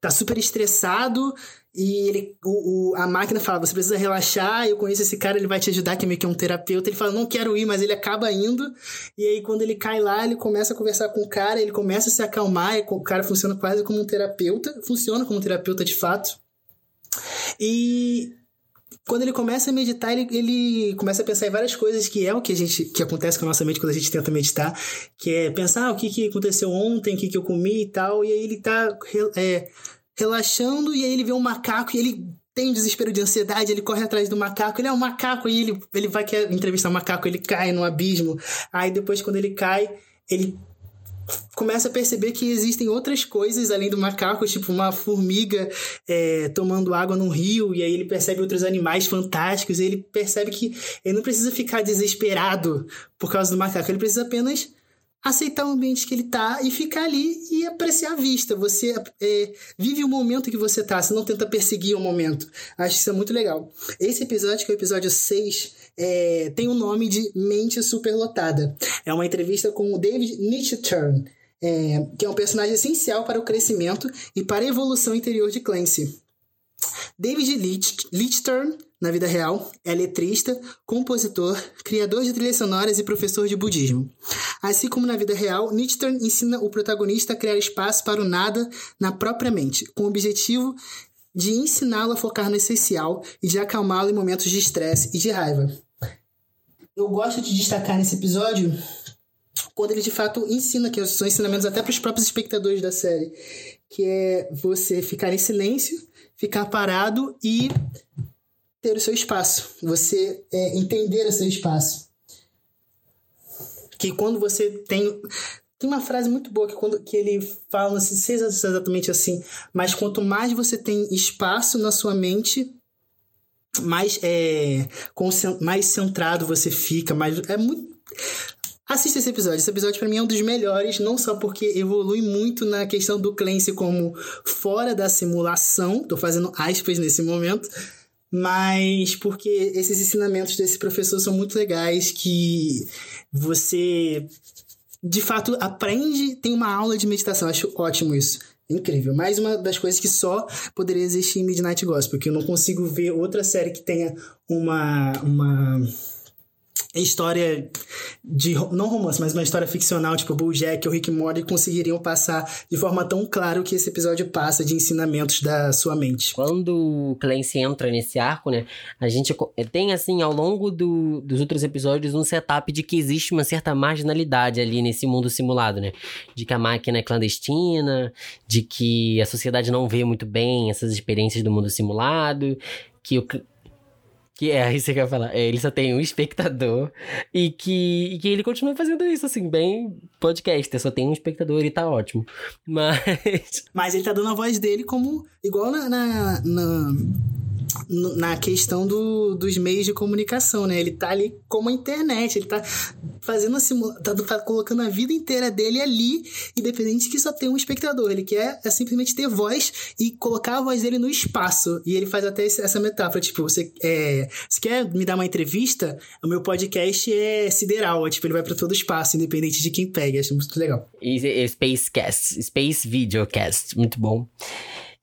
tá super estressado e ele, o, o, a máquina fala: você precisa relaxar. Eu conheço esse cara, ele vai te ajudar, que é meio que um terapeuta. Ele fala: não quero ir, mas ele acaba indo. E aí, quando ele cai lá, ele começa a conversar com o cara, ele começa a se acalmar. E o cara funciona quase como um terapeuta, funciona como um terapeuta de fato. E quando ele começa a meditar, ele, ele começa a pensar em várias coisas que é o que a gente que acontece com a nossa mente quando a gente tenta meditar, que é pensar ah, o que, que aconteceu ontem, o que, que eu comi e tal, e aí ele tá é, relaxando, e aí ele vê um macaco e ele tem um desespero de ansiedade, ele corre atrás do macaco, ele é um macaco, e ele, ele vai querer entrevistar o macaco, ele cai no abismo. Aí depois, quando ele cai, ele começa a perceber que existem outras coisas além do macaco, tipo uma formiga é, tomando água num rio, e aí ele percebe outros animais fantásticos, e ele percebe que ele não precisa ficar desesperado por causa do macaco, ele precisa apenas aceitar o ambiente que ele tá e ficar ali e apreciar a vista. Você é, vive o momento que você tá, você não tenta perseguir o momento. Acho isso é muito legal. Esse episódio, que é o episódio 6, é, tem o nome de Mente Superlotada. É uma entrevista com o David Nichtern, é, que é um personagem essencial para o crescimento e para a evolução interior de Clancy. David Lichtern, na vida real, é letrista, compositor, criador de trilhas sonoras e professor de budismo. Assim como na vida real, Lichtern ensina o protagonista a criar espaço para o nada na própria mente, com o objetivo de ensiná-lo a focar no essencial e de acalmá-lo em momentos de estresse e de raiva. Eu gosto de destacar nesse episódio quando ele de fato ensina, que são ensinamentos até para os próprios espectadores da série, que é você ficar em silêncio ficar parado e ter o seu espaço. Você é, entender o seu espaço. Que quando você tem. Tem uma frase muito boa que, quando, que ele fala, não sei se é exatamente assim, mas quanto mais você tem espaço na sua mente, mais, é, mais centrado você fica, mais. É muito. Assista esse episódio. Esse episódio para mim é um dos melhores, não só porque evolui muito na questão do Clancy como fora da simulação, tô fazendo aspas nesse momento, mas porque esses ensinamentos desse professor são muito legais que você de fato aprende, tem uma aula de meditação, acho ótimo isso. Incrível. Mais uma das coisas que só poderia existir em Midnight Gospel, que eu não consigo ver outra série que tenha uma uma história de não romance, mas uma história ficcional, tipo BoJack ou Rick Morty conseguiriam passar de forma tão clara o que esse episódio passa de ensinamentos da sua mente. Quando o Clancy entra nesse arco, né, a gente tem assim ao longo do, dos outros episódios um setup de que existe uma certa marginalidade ali nesse mundo simulado, né? De que a máquina é clandestina, de que a sociedade não vê muito bem essas experiências do mundo simulado, que o que é, isso que eu ia falar. É, ele só tem um espectador e que, e que ele continua fazendo isso, assim, bem podcast. Só tem um espectador e tá ótimo. Mas. Mas ele tá dando a voz dele como. igual na, na, na na questão do, dos meios de comunicação, né? Ele tá ali como a internet, ele tá fazendo assim, tá, tá, colocando a vida inteira dele ali, independente que só tem um espectador. Ele quer é simplesmente ter voz e colocar a voz dele no espaço. E ele faz até essa metáfora, tipo, você, é, você quer me dar uma entrevista? O meu podcast é sideral, é, tipo, ele vai para todo espaço, independente de quem pega. Acho muito legal. E, e Spacecast, Space Videocast, muito bom.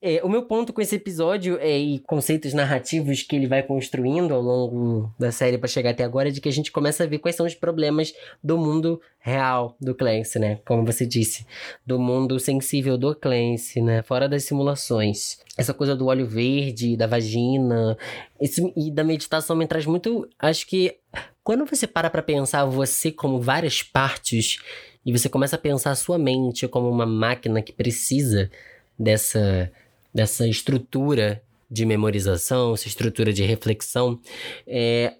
É, o meu ponto com esse episódio é, e conceitos narrativos que ele vai construindo ao longo da série para chegar até agora é de que a gente começa a ver quais são os problemas do mundo real do Clancy, né? Como você disse, do mundo sensível do Clancy, né? Fora das simulações. Essa coisa do óleo verde, da vagina, isso, e da meditação me traz muito. Acho que quando você para pra pensar você como várias partes e você começa a pensar a sua mente como uma máquina que precisa dessa dessa estrutura de memorização, essa estrutura de reflexão, é,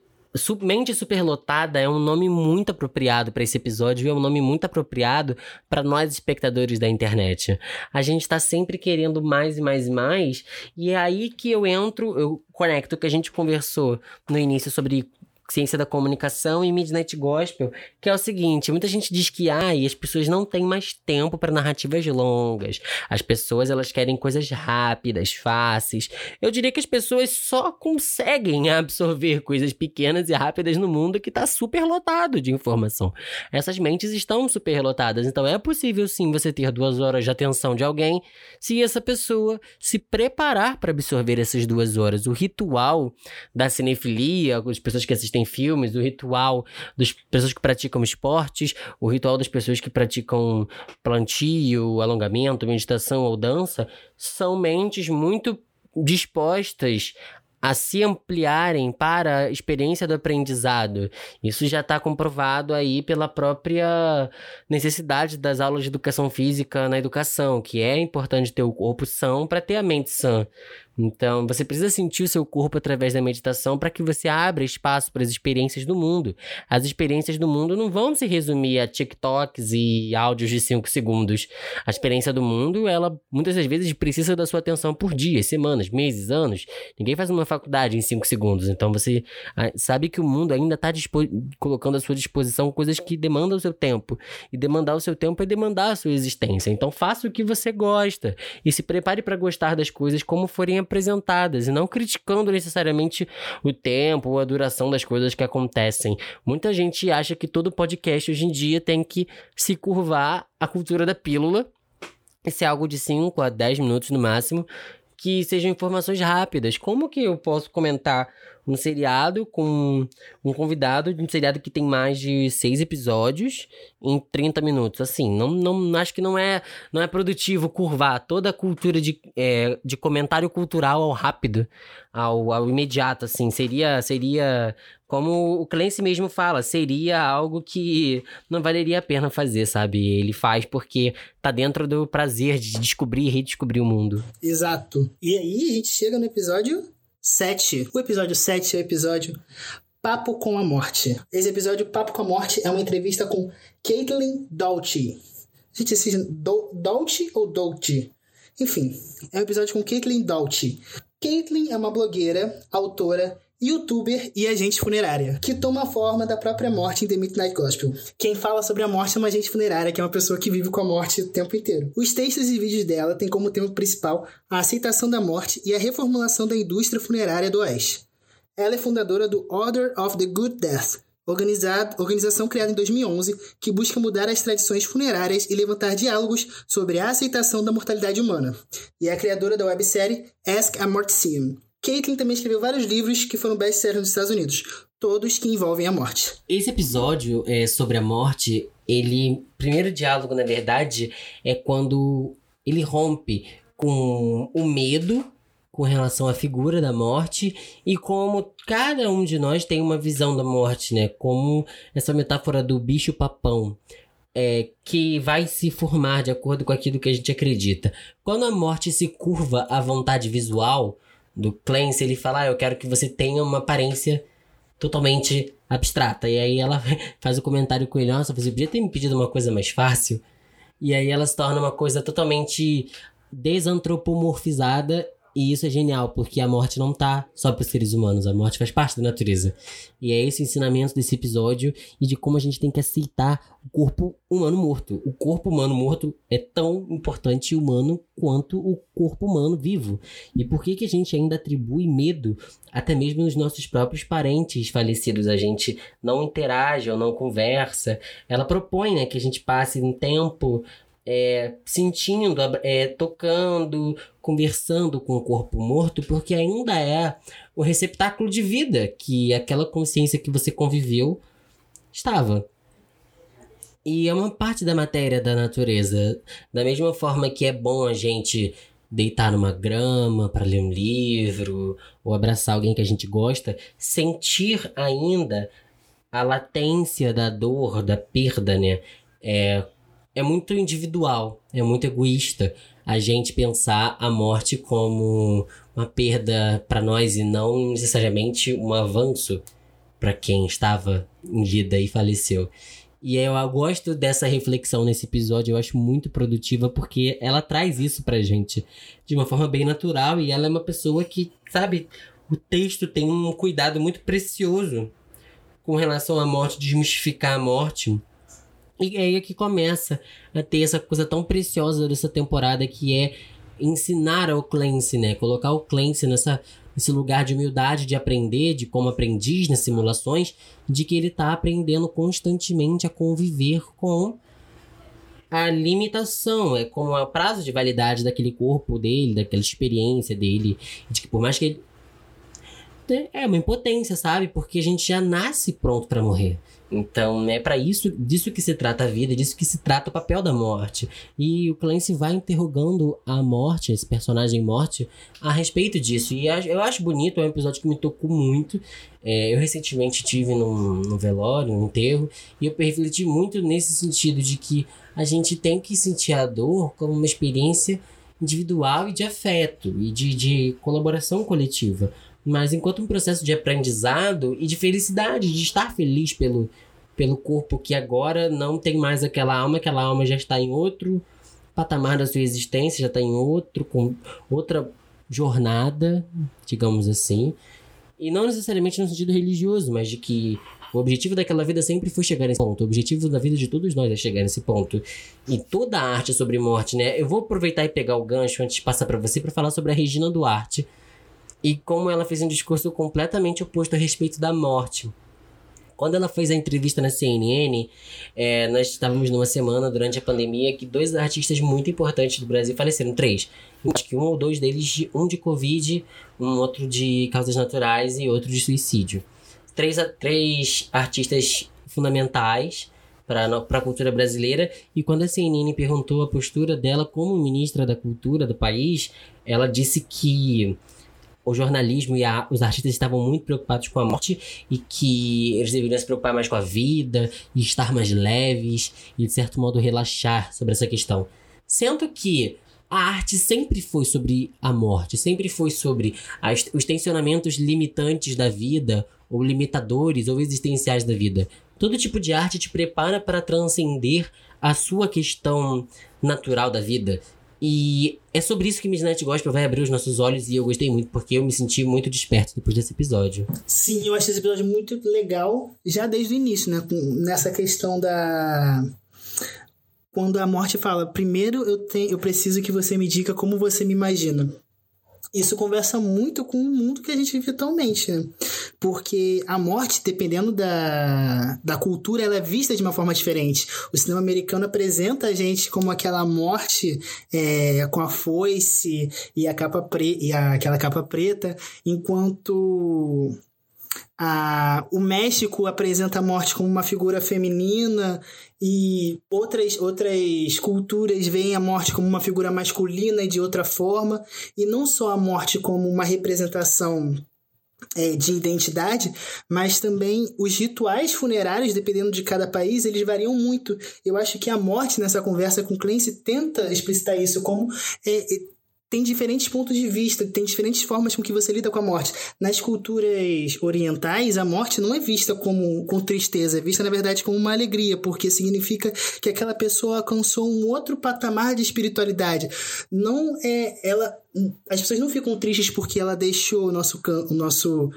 Mente Superlotada é um nome muito apropriado para esse episódio e é um nome muito apropriado para nós espectadores da internet. A gente está sempre querendo mais e mais e mais, e é aí que eu entro, eu conecto o que a gente conversou no início sobre ciência da comunicação e Midnight Gospel, que é o seguinte: muita gente diz que ah, as pessoas não têm mais tempo para narrativas longas. As pessoas elas querem coisas rápidas, fáceis. Eu diria que as pessoas só conseguem *laughs* absorver coisas pequenas e rápidas no mundo que está super lotado de informação. Essas mentes estão super lotadas, então é possível sim você ter duas horas de atenção de alguém se essa pessoa se preparar para absorver essas duas horas. O ritual da cinefilia, as pessoas que assistem filmes, o ritual das pessoas que praticam esportes, o ritual das pessoas que praticam plantio, alongamento, meditação ou dança, são mentes muito dispostas a se ampliarem para a experiência do aprendizado. Isso já está comprovado aí pela própria necessidade das aulas de educação física na educação, que é importante ter o corpo são para ter a mente sã. Então, você precisa sentir o seu corpo através da meditação para que você abra espaço para as experiências do mundo. As experiências do mundo não vão se resumir a TikToks e áudios de 5 segundos. A experiência do mundo, ela muitas das vezes precisa da sua atenção por dias, semanas, meses, anos. Ninguém faz uma faculdade em 5 segundos. Então, você ah, sabe que o mundo ainda está colocando à sua disposição coisas que demandam o seu tempo. E demandar o seu tempo é demandar a sua existência. Então, faça o que você gosta e se prepare para gostar das coisas como forem apresentadas e não criticando necessariamente o tempo ou a duração das coisas que acontecem. Muita gente acha que todo podcast hoje em dia tem que se curvar à cultura da pílula. Esse é algo de 5 a 10 minutos no máximo, que sejam informações rápidas. Como que eu posso comentar um seriado com um convidado de um seriado que tem mais de seis episódios em 30 minutos. Assim, não, não acho que não é, não é produtivo curvar toda a cultura de, é, de comentário cultural ao rápido, ao, ao imediato, assim. Seria, seria como o Clancy mesmo fala, seria algo que não valeria a pena fazer, sabe? Ele faz porque tá dentro do prazer de descobrir e redescobrir o mundo. Exato. E aí a gente chega no episódio 7. O episódio 7 é o episódio Papo com a Morte. Esse episódio, Papo com a Morte, é uma entrevista com Caitlin Doughty. Gente, esse Do Doughty ou Doughty? Enfim, é um episódio com Caitlin Doughty. Caitlin é uma blogueira, autora, youtuber e agente funerária, que toma a forma da própria morte em The Midnight Gospel. Quem fala sobre a morte é uma agente funerária, que é uma pessoa que vive com a morte o tempo inteiro. Os textos e vídeos dela têm como tema principal a aceitação da morte e a reformulação da indústria funerária do Oeste. Ela é fundadora do Order of the Good Death, organização criada em 2011 que busca mudar as tradições funerárias e levantar diálogos sobre a aceitação da mortalidade humana. E é a criadora da websérie Ask a Mortician, Caitlin também escreveu vários livros que foram best-sellers nos Estados Unidos, todos que envolvem a morte. Esse episódio é, sobre a morte, ele. Primeiro diálogo, na verdade, é quando ele rompe com o medo com relação à figura da morte e como cada um de nós tem uma visão da morte, né? Como essa metáfora do bicho papão. É, que vai se formar de acordo com aquilo que a gente acredita. Quando a morte se curva à vontade visual, do Clancy, ele fala: ah, eu quero que você tenha uma aparência totalmente abstrata. E aí ela *laughs* faz o comentário com ele: nossa, você podia ter me pedido uma coisa mais fácil. E aí ela se torna uma coisa totalmente desantropomorfizada e isso é genial, porque a morte não tá só para os seres humanos, a morte faz parte da natureza. E é esse o ensinamento desse episódio e de como a gente tem que aceitar o corpo humano morto. O corpo humano morto é tão importante e humano quanto o corpo humano vivo. E por que, que a gente ainda atribui medo até mesmo nos nossos próprios parentes falecidos? A gente não interage ou não conversa. Ela propõe né, que a gente passe um tempo é, sentindo, é, tocando, conversando com o corpo morto, porque ainda é o receptáculo de vida que aquela consciência que você conviveu estava. E é uma parte da matéria da natureza. Da mesma forma que é bom a gente deitar numa grama para ler um livro ou abraçar alguém que a gente gosta, sentir ainda a latência da dor, da perda, né? É, é muito individual, é muito egoísta a gente pensar a morte como uma perda para nós e não necessariamente um avanço para quem estava em vida e faleceu. E eu gosto dessa reflexão nesse episódio, eu acho muito produtiva porque ela traz isso pra gente de uma forma bem natural e ela é uma pessoa que, sabe, o texto tem um cuidado muito precioso com relação à morte, desmistificar a morte. E é aí que começa a ter essa coisa tão preciosa dessa temporada que é ensinar ao Clancy, né? Colocar o Clancy nessa esse lugar de humildade, de aprender, de como aprendiz nas simulações, de que ele está aprendendo constantemente a conviver com a limitação, é com o prazo de validade daquele corpo dele, daquela experiência dele, de que por mais que ele é uma impotência, sabe? Porque a gente já nasce pronto para morrer. Então, é para isso, disso que se trata a vida, disso que se trata o papel da morte. E o Clancy vai interrogando a morte, esse personagem morte, a respeito disso. E eu acho bonito, é um episódio que me tocou muito. É, eu recentemente tive num, num velório, num enterro, e eu refleti muito nesse sentido de que a gente tem que sentir a dor como uma experiência individual e de afeto e de, de colaboração coletiva mas enquanto um processo de aprendizado e de felicidade, de estar feliz pelo, pelo corpo que agora não tem mais aquela alma, aquela alma já está em outro patamar da sua existência, já está em outro com outra jornada, digamos assim. E não necessariamente no sentido religioso, mas de que o objetivo daquela vida sempre foi chegar nesse ponto. O objetivo da vida de todos nós é chegar nesse ponto. E toda a arte sobre morte, né? Eu vou aproveitar e pegar o gancho antes de passar para você para falar sobre a Regina Duarte e como ela fez um discurso completamente oposto a respeito da morte. Quando ela fez a entrevista na CNN, é, nós estávamos numa semana durante a pandemia que dois artistas muito importantes do Brasil faleceram. Três. Acho que um ou dois deles, um de Covid, um outro de causas naturais e outro de suicídio. Três, três artistas fundamentais para a cultura brasileira. E quando a CNN perguntou a postura dela como ministra da cultura do país, ela disse que o jornalismo e a, os artistas estavam muito preocupados com a morte e que eles deveriam se preocupar mais com a vida e estar mais leves e, de certo modo, relaxar sobre essa questão. Sendo que a arte sempre foi sobre a morte, sempre foi sobre as, os tensionamentos limitantes da vida, ou limitadores, ou existenciais da vida. Todo tipo de arte te prepara para transcender a sua questão natural da vida. E é sobre isso que Midnight Gospel vai abrir os nossos olhos e eu gostei muito, porque eu me senti muito desperto depois desse episódio. Sim, eu achei esse episódio muito legal, já desde o início, né? Nessa questão da. Quando a morte fala, primeiro eu, tenho, eu preciso que você me diga como você me imagina isso conversa muito com o mundo que a gente vive atualmente, né? Porque a morte, dependendo da, da cultura, ela é vista de uma forma diferente. O cinema americano apresenta a gente como aquela morte é, com a foice e a capa pre e a, aquela capa preta, enquanto a, o México apresenta a morte como uma figura feminina e outras, outras culturas veem a morte como uma figura masculina e de outra forma, e não só a morte como uma representação é, de identidade, mas também os rituais funerários, dependendo de cada país, eles variam muito. Eu acho que a morte, nessa conversa com Clancy, tenta explicitar isso como é, tem diferentes pontos de vista, tem diferentes formas com que você lida com a morte. Nas culturas orientais, a morte não é vista como com tristeza, é vista na verdade como uma alegria, porque significa que aquela pessoa alcançou um outro patamar de espiritualidade. Não é ela, as pessoas não ficam tristes porque ela deixou o nosso o nosso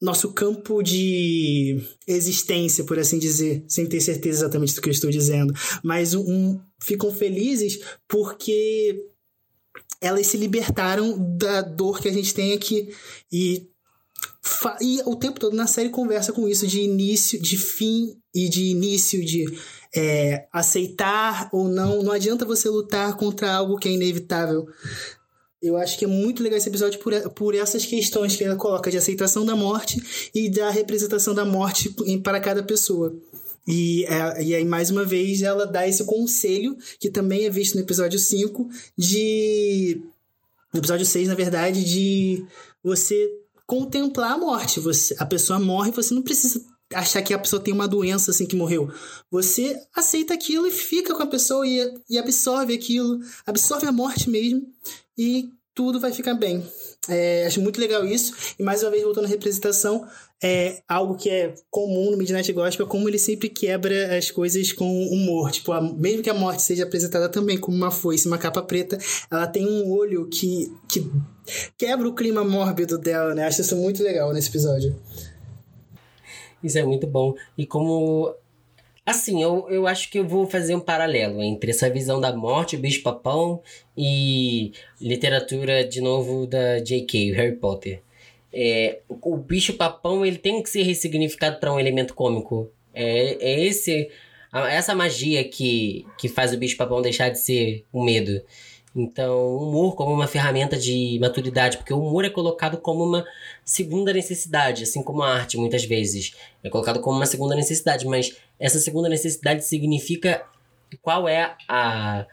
nosso campo de existência, por assim dizer, sem ter certeza exatamente do que eu estou dizendo, mas um, ficam felizes porque elas se libertaram da dor que a gente tem aqui. E, e o tempo todo na série conversa com isso de início, de fim e de início, de é, aceitar ou não. Não adianta você lutar contra algo que é inevitável. Eu acho que é muito legal esse episódio por, por essas questões que ela coloca de aceitação da morte e da representação da morte para cada pessoa. E, é, e aí, mais uma vez, ela dá esse conselho, que também é visto no episódio 5, de. No episódio 6, na verdade, de você contemplar a morte. Você, a pessoa morre, você não precisa achar que a pessoa tem uma doença assim que morreu. Você aceita aquilo e fica com a pessoa e, e absorve aquilo, absorve a morte mesmo, e tudo vai ficar bem. É, acho muito legal isso. E mais uma vez, voltando à representação, é algo que é comum no Midnight Gospel, como ele sempre quebra as coisas com humor. Tipo, a, mesmo que a morte seja apresentada também como uma foice, uma capa preta, ela tem um olho que, que quebra o clima mórbido dela, né? Acho isso muito legal nesse episódio. Isso é muito bom. E como. Assim, eu, eu acho que eu vou fazer um paralelo entre essa visão da morte, o bicho-papão, e literatura, de novo, da J.K., Harry Potter. É, o bicho-papão ele tem que ser ressignificado para um elemento cômico. É, é esse essa magia que, que faz o bicho-papão deixar de ser um medo. Então, o humor como uma ferramenta de maturidade, porque o humor é colocado como uma segunda necessidade, assim como a arte muitas vezes é colocado como uma segunda necessidade, mas essa segunda necessidade significa qual é a,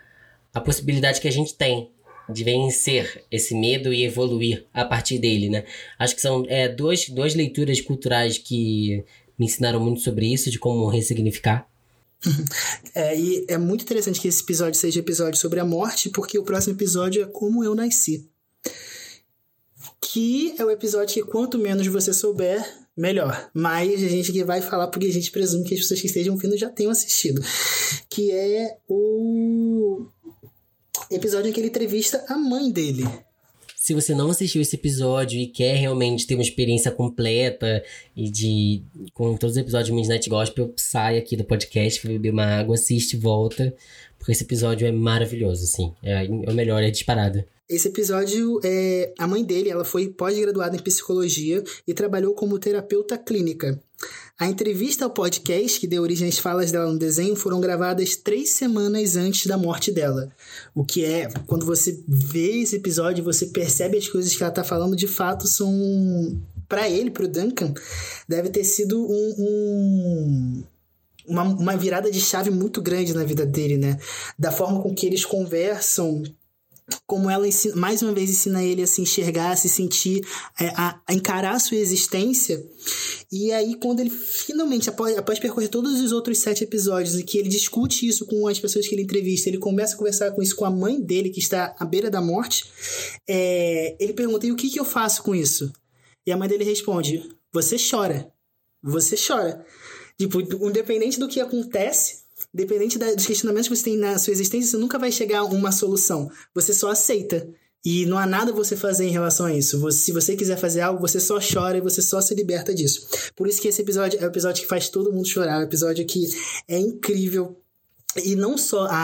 a possibilidade que a gente tem de vencer esse medo e evoluir a partir dele, né? Acho que são é, duas, duas leituras culturais que me ensinaram muito sobre isso, de como ressignificar. *laughs* É, e é muito interessante que esse episódio seja episódio sobre a morte, porque o próximo episódio é Como Eu Nasci. Que é o episódio que quanto menos você souber, melhor. Mas a gente que vai falar porque a gente presume que as pessoas que estejam ouvindo já tenham assistido. Que é o episódio em que ele entrevista a mãe dele. Se você não assistiu esse episódio e quer realmente ter uma experiência completa e de com todos os episódios de Midnight Gospel, sai aqui do podcast, beber uma água, assiste volta, porque esse episódio é maravilhoso, assim. É, é o melhor, é disparado. Esse episódio, é, a mãe dele, ela foi pós-graduada em psicologia e trabalhou como terapeuta clínica. A entrevista ao podcast, que deu origem às falas dela no desenho, foram gravadas três semanas antes da morte dela. O que é, quando você vê esse episódio, você percebe as coisas que ela tá falando, de fato são. para ele, pro Duncan, deve ter sido um, um uma, uma virada de chave muito grande na vida dele, né? Da forma com que eles conversam, como ela ensina, mais uma vez ensina ele a se enxergar, a se sentir, é, a, a, encarar a sua existência. E aí, quando ele finalmente, após, após percorrer todos os outros sete episódios, e que ele discute isso com as pessoas que ele entrevista, ele começa a conversar com isso com a mãe dele, que está à beira da morte, é, ele pergunta: e o que, que eu faço com isso? E a mãe dele responde: você chora. Você chora. Tipo, independente do que acontece, Independente dos questionamentos que você tem na sua existência, você nunca vai chegar a uma solução. Você só aceita. E não há nada você fazer em relação a isso. Você, se você quiser fazer algo, você só chora e você só se liberta disso. Por isso que esse episódio é o episódio que faz todo mundo chorar. É um episódio que é incrível. E não só a,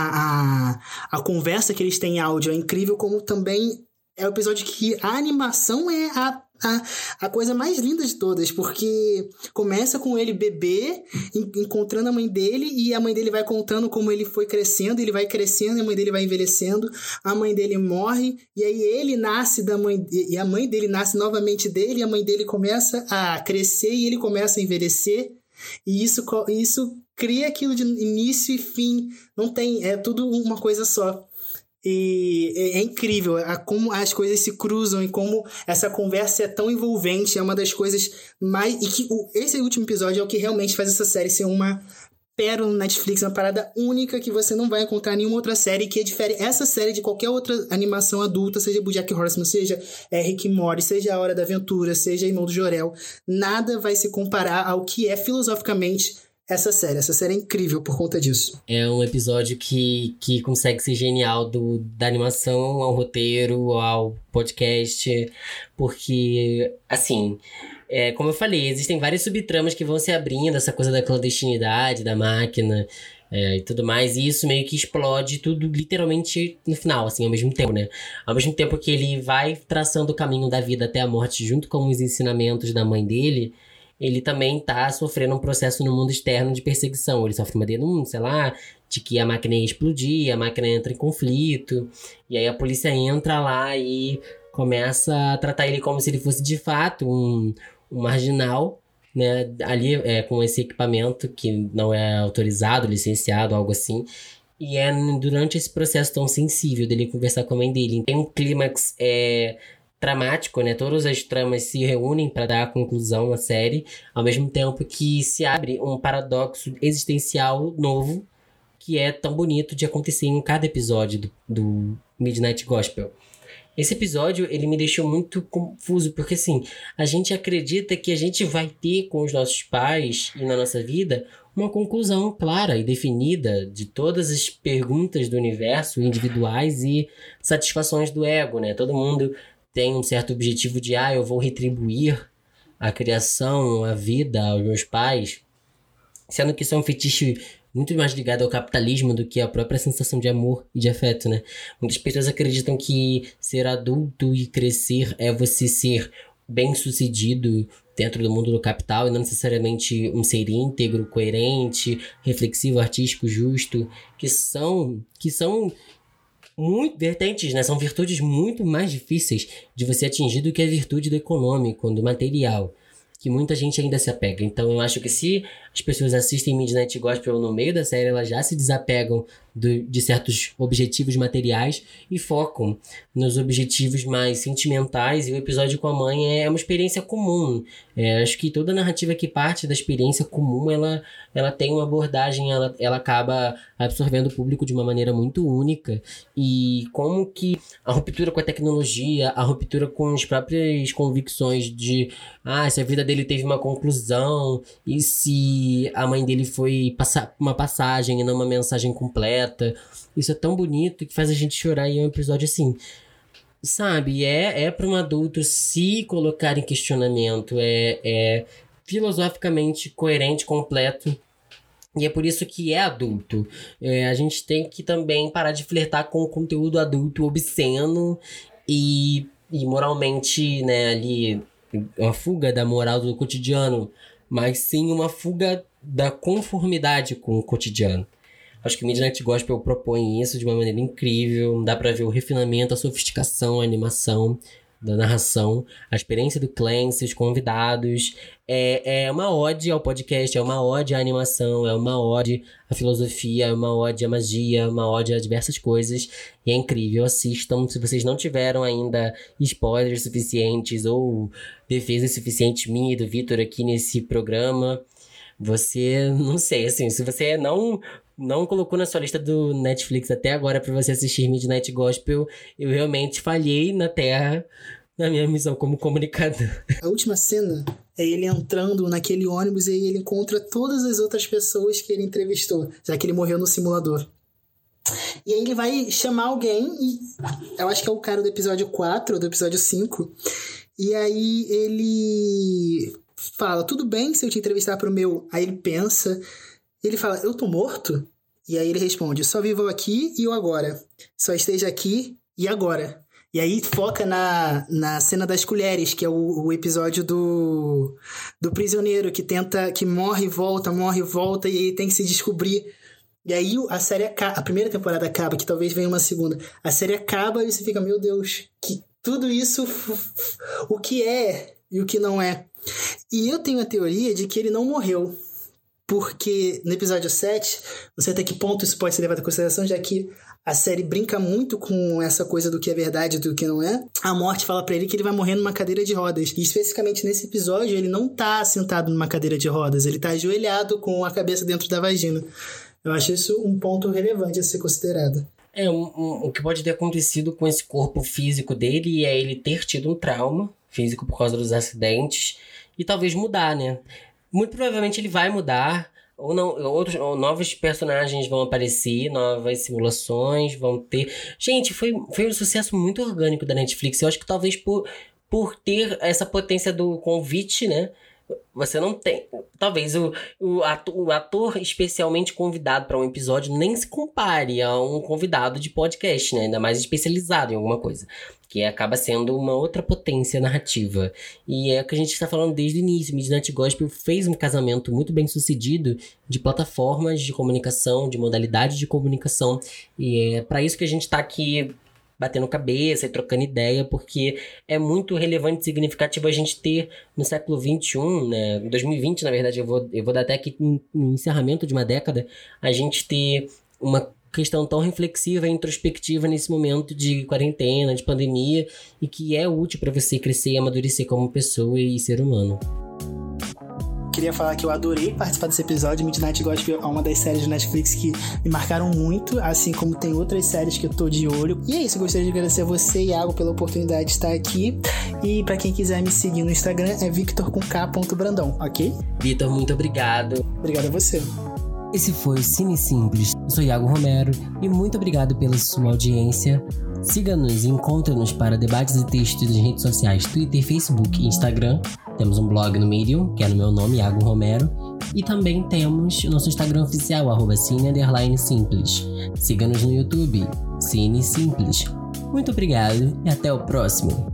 a, a conversa que eles têm em áudio é incrível, como também é o episódio que a animação é a a, a coisa mais linda de todas, porque começa com ele bebê, encontrando a mãe dele, e a mãe dele vai contando como ele foi crescendo, ele vai crescendo, e a mãe dele vai envelhecendo, a mãe dele morre, e aí ele nasce da mãe, e a mãe dele nasce novamente dele, e a mãe dele começa a crescer e ele começa a envelhecer, e isso, isso cria aquilo de início e fim, não tem, é tudo uma coisa só. E é, é incrível a, como as coisas se cruzam e como essa conversa é tão envolvente. É uma das coisas mais. E que o, esse último episódio é o que realmente faz essa série ser uma pérola no Netflix, uma parada única que você não vai encontrar em nenhuma outra série que difere essa série de qualquer outra animação adulta, seja Bojack Horseman, seja é, Rick Mori, seja A Hora da Aventura, seja Irmão do Jorel. Nada vai se comparar ao que é filosoficamente essa série. Essa série é incrível por conta disso. É um episódio que, que consegue ser genial do, da animação ao roteiro, ao podcast, porque, assim. É, como eu falei, existem várias subtramas que vão se abrindo, essa coisa da clandestinidade, da máquina é, e tudo mais, e isso meio que explode tudo literalmente no final, assim, ao mesmo tempo, né? Ao mesmo tempo que ele vai traçando o caminho da vida até a morte junto com os ensinamentos da mãe dele, ele também tá sofrendo um processo no mundo externo de perseguição. Ele sofre uma denúncia lá de que a máquina ia explodir, a máquina entra em conflito, e aí a polícia entra lá e começa a tratar ele como se ele fosse de fato um, um marginal, né? Ali é, com esse equipamento que não é autorizado, licenciado, algo assim. E é durante esse processo tão sensível dele conversar com a mãe dele. Tem um clímax é, dramático, né? Todas as tramas se reúnem para dar a conclusão à série, ao mesmo tempo que se abre um paradoxo existencial novo que é tão bonito de acontecer em cada episódio do, do Midnight Gospel. Esse episódio, ele me deixou muito confuso, porque assim, a gente acredita que a gente vai ter com os nossos pais e na nossa vida uma conclusão clara e definida de todas as perguntas do universo individuais e satisfações do ego, né? Todo mundo tem um certo objetivo de, ah, eu vou retribuir a criação, a vida aos meus pais, sendo que isso é um fetiche muito mais ligado ao capitalismo do que à própria sensação de amor e de afeto, né? Muitas pessoas acreditam que ser adulto e crescer é você ser bem-sucedido dentro do mundo do capital e não necessariamente um ser íntegro, coerente, reflexivo, artístico, justo, que são que são muito vertentes, né? São virtudes muito mais difíceis de você atingir do que a virtude do econômico, do material que muita gente ainda se apega. Então eu acho que se as pessoas assistem Midnight Gospel no meio da série, elas já se desapegam do, de certos objetivos materiais e focam nos objetivos mais sentimentais. E o episódio com a mãe é uma experiência comum. É, acho que toda narrativa que parte da experiência comum, ela, ela tem uma abordagem, ela, ela acaba absorvendo o público de uma maneira muito única. E como que a ruptura com a tecnologia, a ruptura com as próprias convicções de ah, se a vida dele teve uma conclusão, e se a mãe dele foi passar uma passagem e não uma mensagem completa. Isso é tão bonito que faz a gente chorar e é um episódio assim. Sabe, é, é para um adulto se colocar em questionamento, é, é filosoficamente coerente, completo. E é por isso que é adulto. É, a gente tem que também parar de flertar com o conteúdo adulto obsceno e, e moralmente, né, ali uma fuga da moral do cotidiano, mas sim uma fuga da conformidade com o cotidiano. Acho que Midnight Gospel propõe isso de uma maneira incrível, dá para ver o refinamento, a sofisticação, a animação da narração, a experiência do Clancy, os convidados. É, é uma ode ao podcast, é uma ode à animação, é uma ode à filosofia, é uma ode à magia, é uma ode a diversas coisas. E é incrível, assistam. Se vocês não tiveram ainda spoilers suficientes ou defesas suficientes minha e do Vitor aqui nesse programa, você, não sei, assim, se você não não colocou na sua lista do Netflix até agora para você assistir Midnight Gospel, eu realmente falhei na Terra na minha missão como comunicador. *laughs* A última cena é ele entrando naquele ônibus e aí ele encontra todas as outras pessoas que ele entrevistou, já que ele morreu no simulador. E aí ele vai chamar alguém, e eu acho que é o cara do episódio 4 ou do episódio 5. E aí ele fala: Tudo bem se eu te entrevistar pro meu. Aí ele pensa, ele fala: Eu tô morto? E aí ele responde: Só vivo aqui e o agora. Só esteja aqui e agora. E aí foca na, na cena das colheres, que é o, o episódio do, do prisioneiro que tenta, que morre e volta, morre e volta, e aí tem que se descobrir. E aí a série acaba, a primeira temporada acaba, que talvez venha uma segunda. A série acaba e você fica, meu Deus, que tudo isso, o que é e o que não é. E eu tenho a teoria de que ele não morreu porque no episódio 7, não sei até que ponto isso pode ser levado em consideração, já que a série brinca muito com essa coisa do que é verdade e do que não é. A morte fala para ele que ele vai morrer numa cadeira de rodas. E especificamente nesse episódio, ele não tá sentado numa cadeira de rodas, ele tá ajoelhado com a cabeça dentro da vagina. Eu acho isso um ponto relevante a ser considerado. É, um, um, o que pode ter acontecido com esse corpo físico dele é ele ter tido um trauma físico por causa dos acidentes e talvez mudar, né? Muito provavelmente ele vai mudar, ou não, outros ou novos personagens vão aparecer, novas simulações vão ter. Gente, foi, foi um sucesso muito orgânico da Netflix. Eu acho que talvez por, por ter essa potência do convite, né? Você não tem. Talvez o, o, ator, o ator especialmente convidado para um episódio nem se compare a um convidado de podcast, né? Ainda mais especializado em alguma coisa. Que acaba sendo uma outra potência narrativa. E é o que a gente está falando desde o início. Midnight Gospel fez um casamento muito bem sucedido de plataformas de comunicação, de modalidade de comunicação. E é para isso que a gente está aqui batendo cabeça e trocando ideia, porque é muito relevante e significativo a gente ter no século XXI, né, 2020, na verdade, eu vou, eu vou dar até aqui no encerramento de uma década, a gente ter uma questão tão reflexiva e introspectiva nesse momento de quarentena, de pandemia, e que é útil para você crescer e amadurecer como pessoa e ser humano. Queria falar que eu adorei participar desse episódio. Midnight Gospel é uma das séries de Netflix que me marcaram muito, assim como tem outras séries que eu tô de olho. E é isso, gostaria de agradecer a você, Iago, pela oportunidade de estar aqui. E para quem quiser me seguir no Instagram é Victor com K. Brandão, ok? Vitor, muito obrigado. Obrigado a você. Esse foi o Cine Simples. Eu sou Iago Romero e muito obrigado pela sua audiência. Siga-nos e encontre-nos para debates e textos nas redes sociais Twitter, Facebook e Instagram. Temos um blog no Medium, que é no meu nome, Iago Romero. E também temos o nosso Instagram oficial, arroba Cine Simples. Siga-nos no YouTube, Cine Simples. Muito obrigado e até o próximo!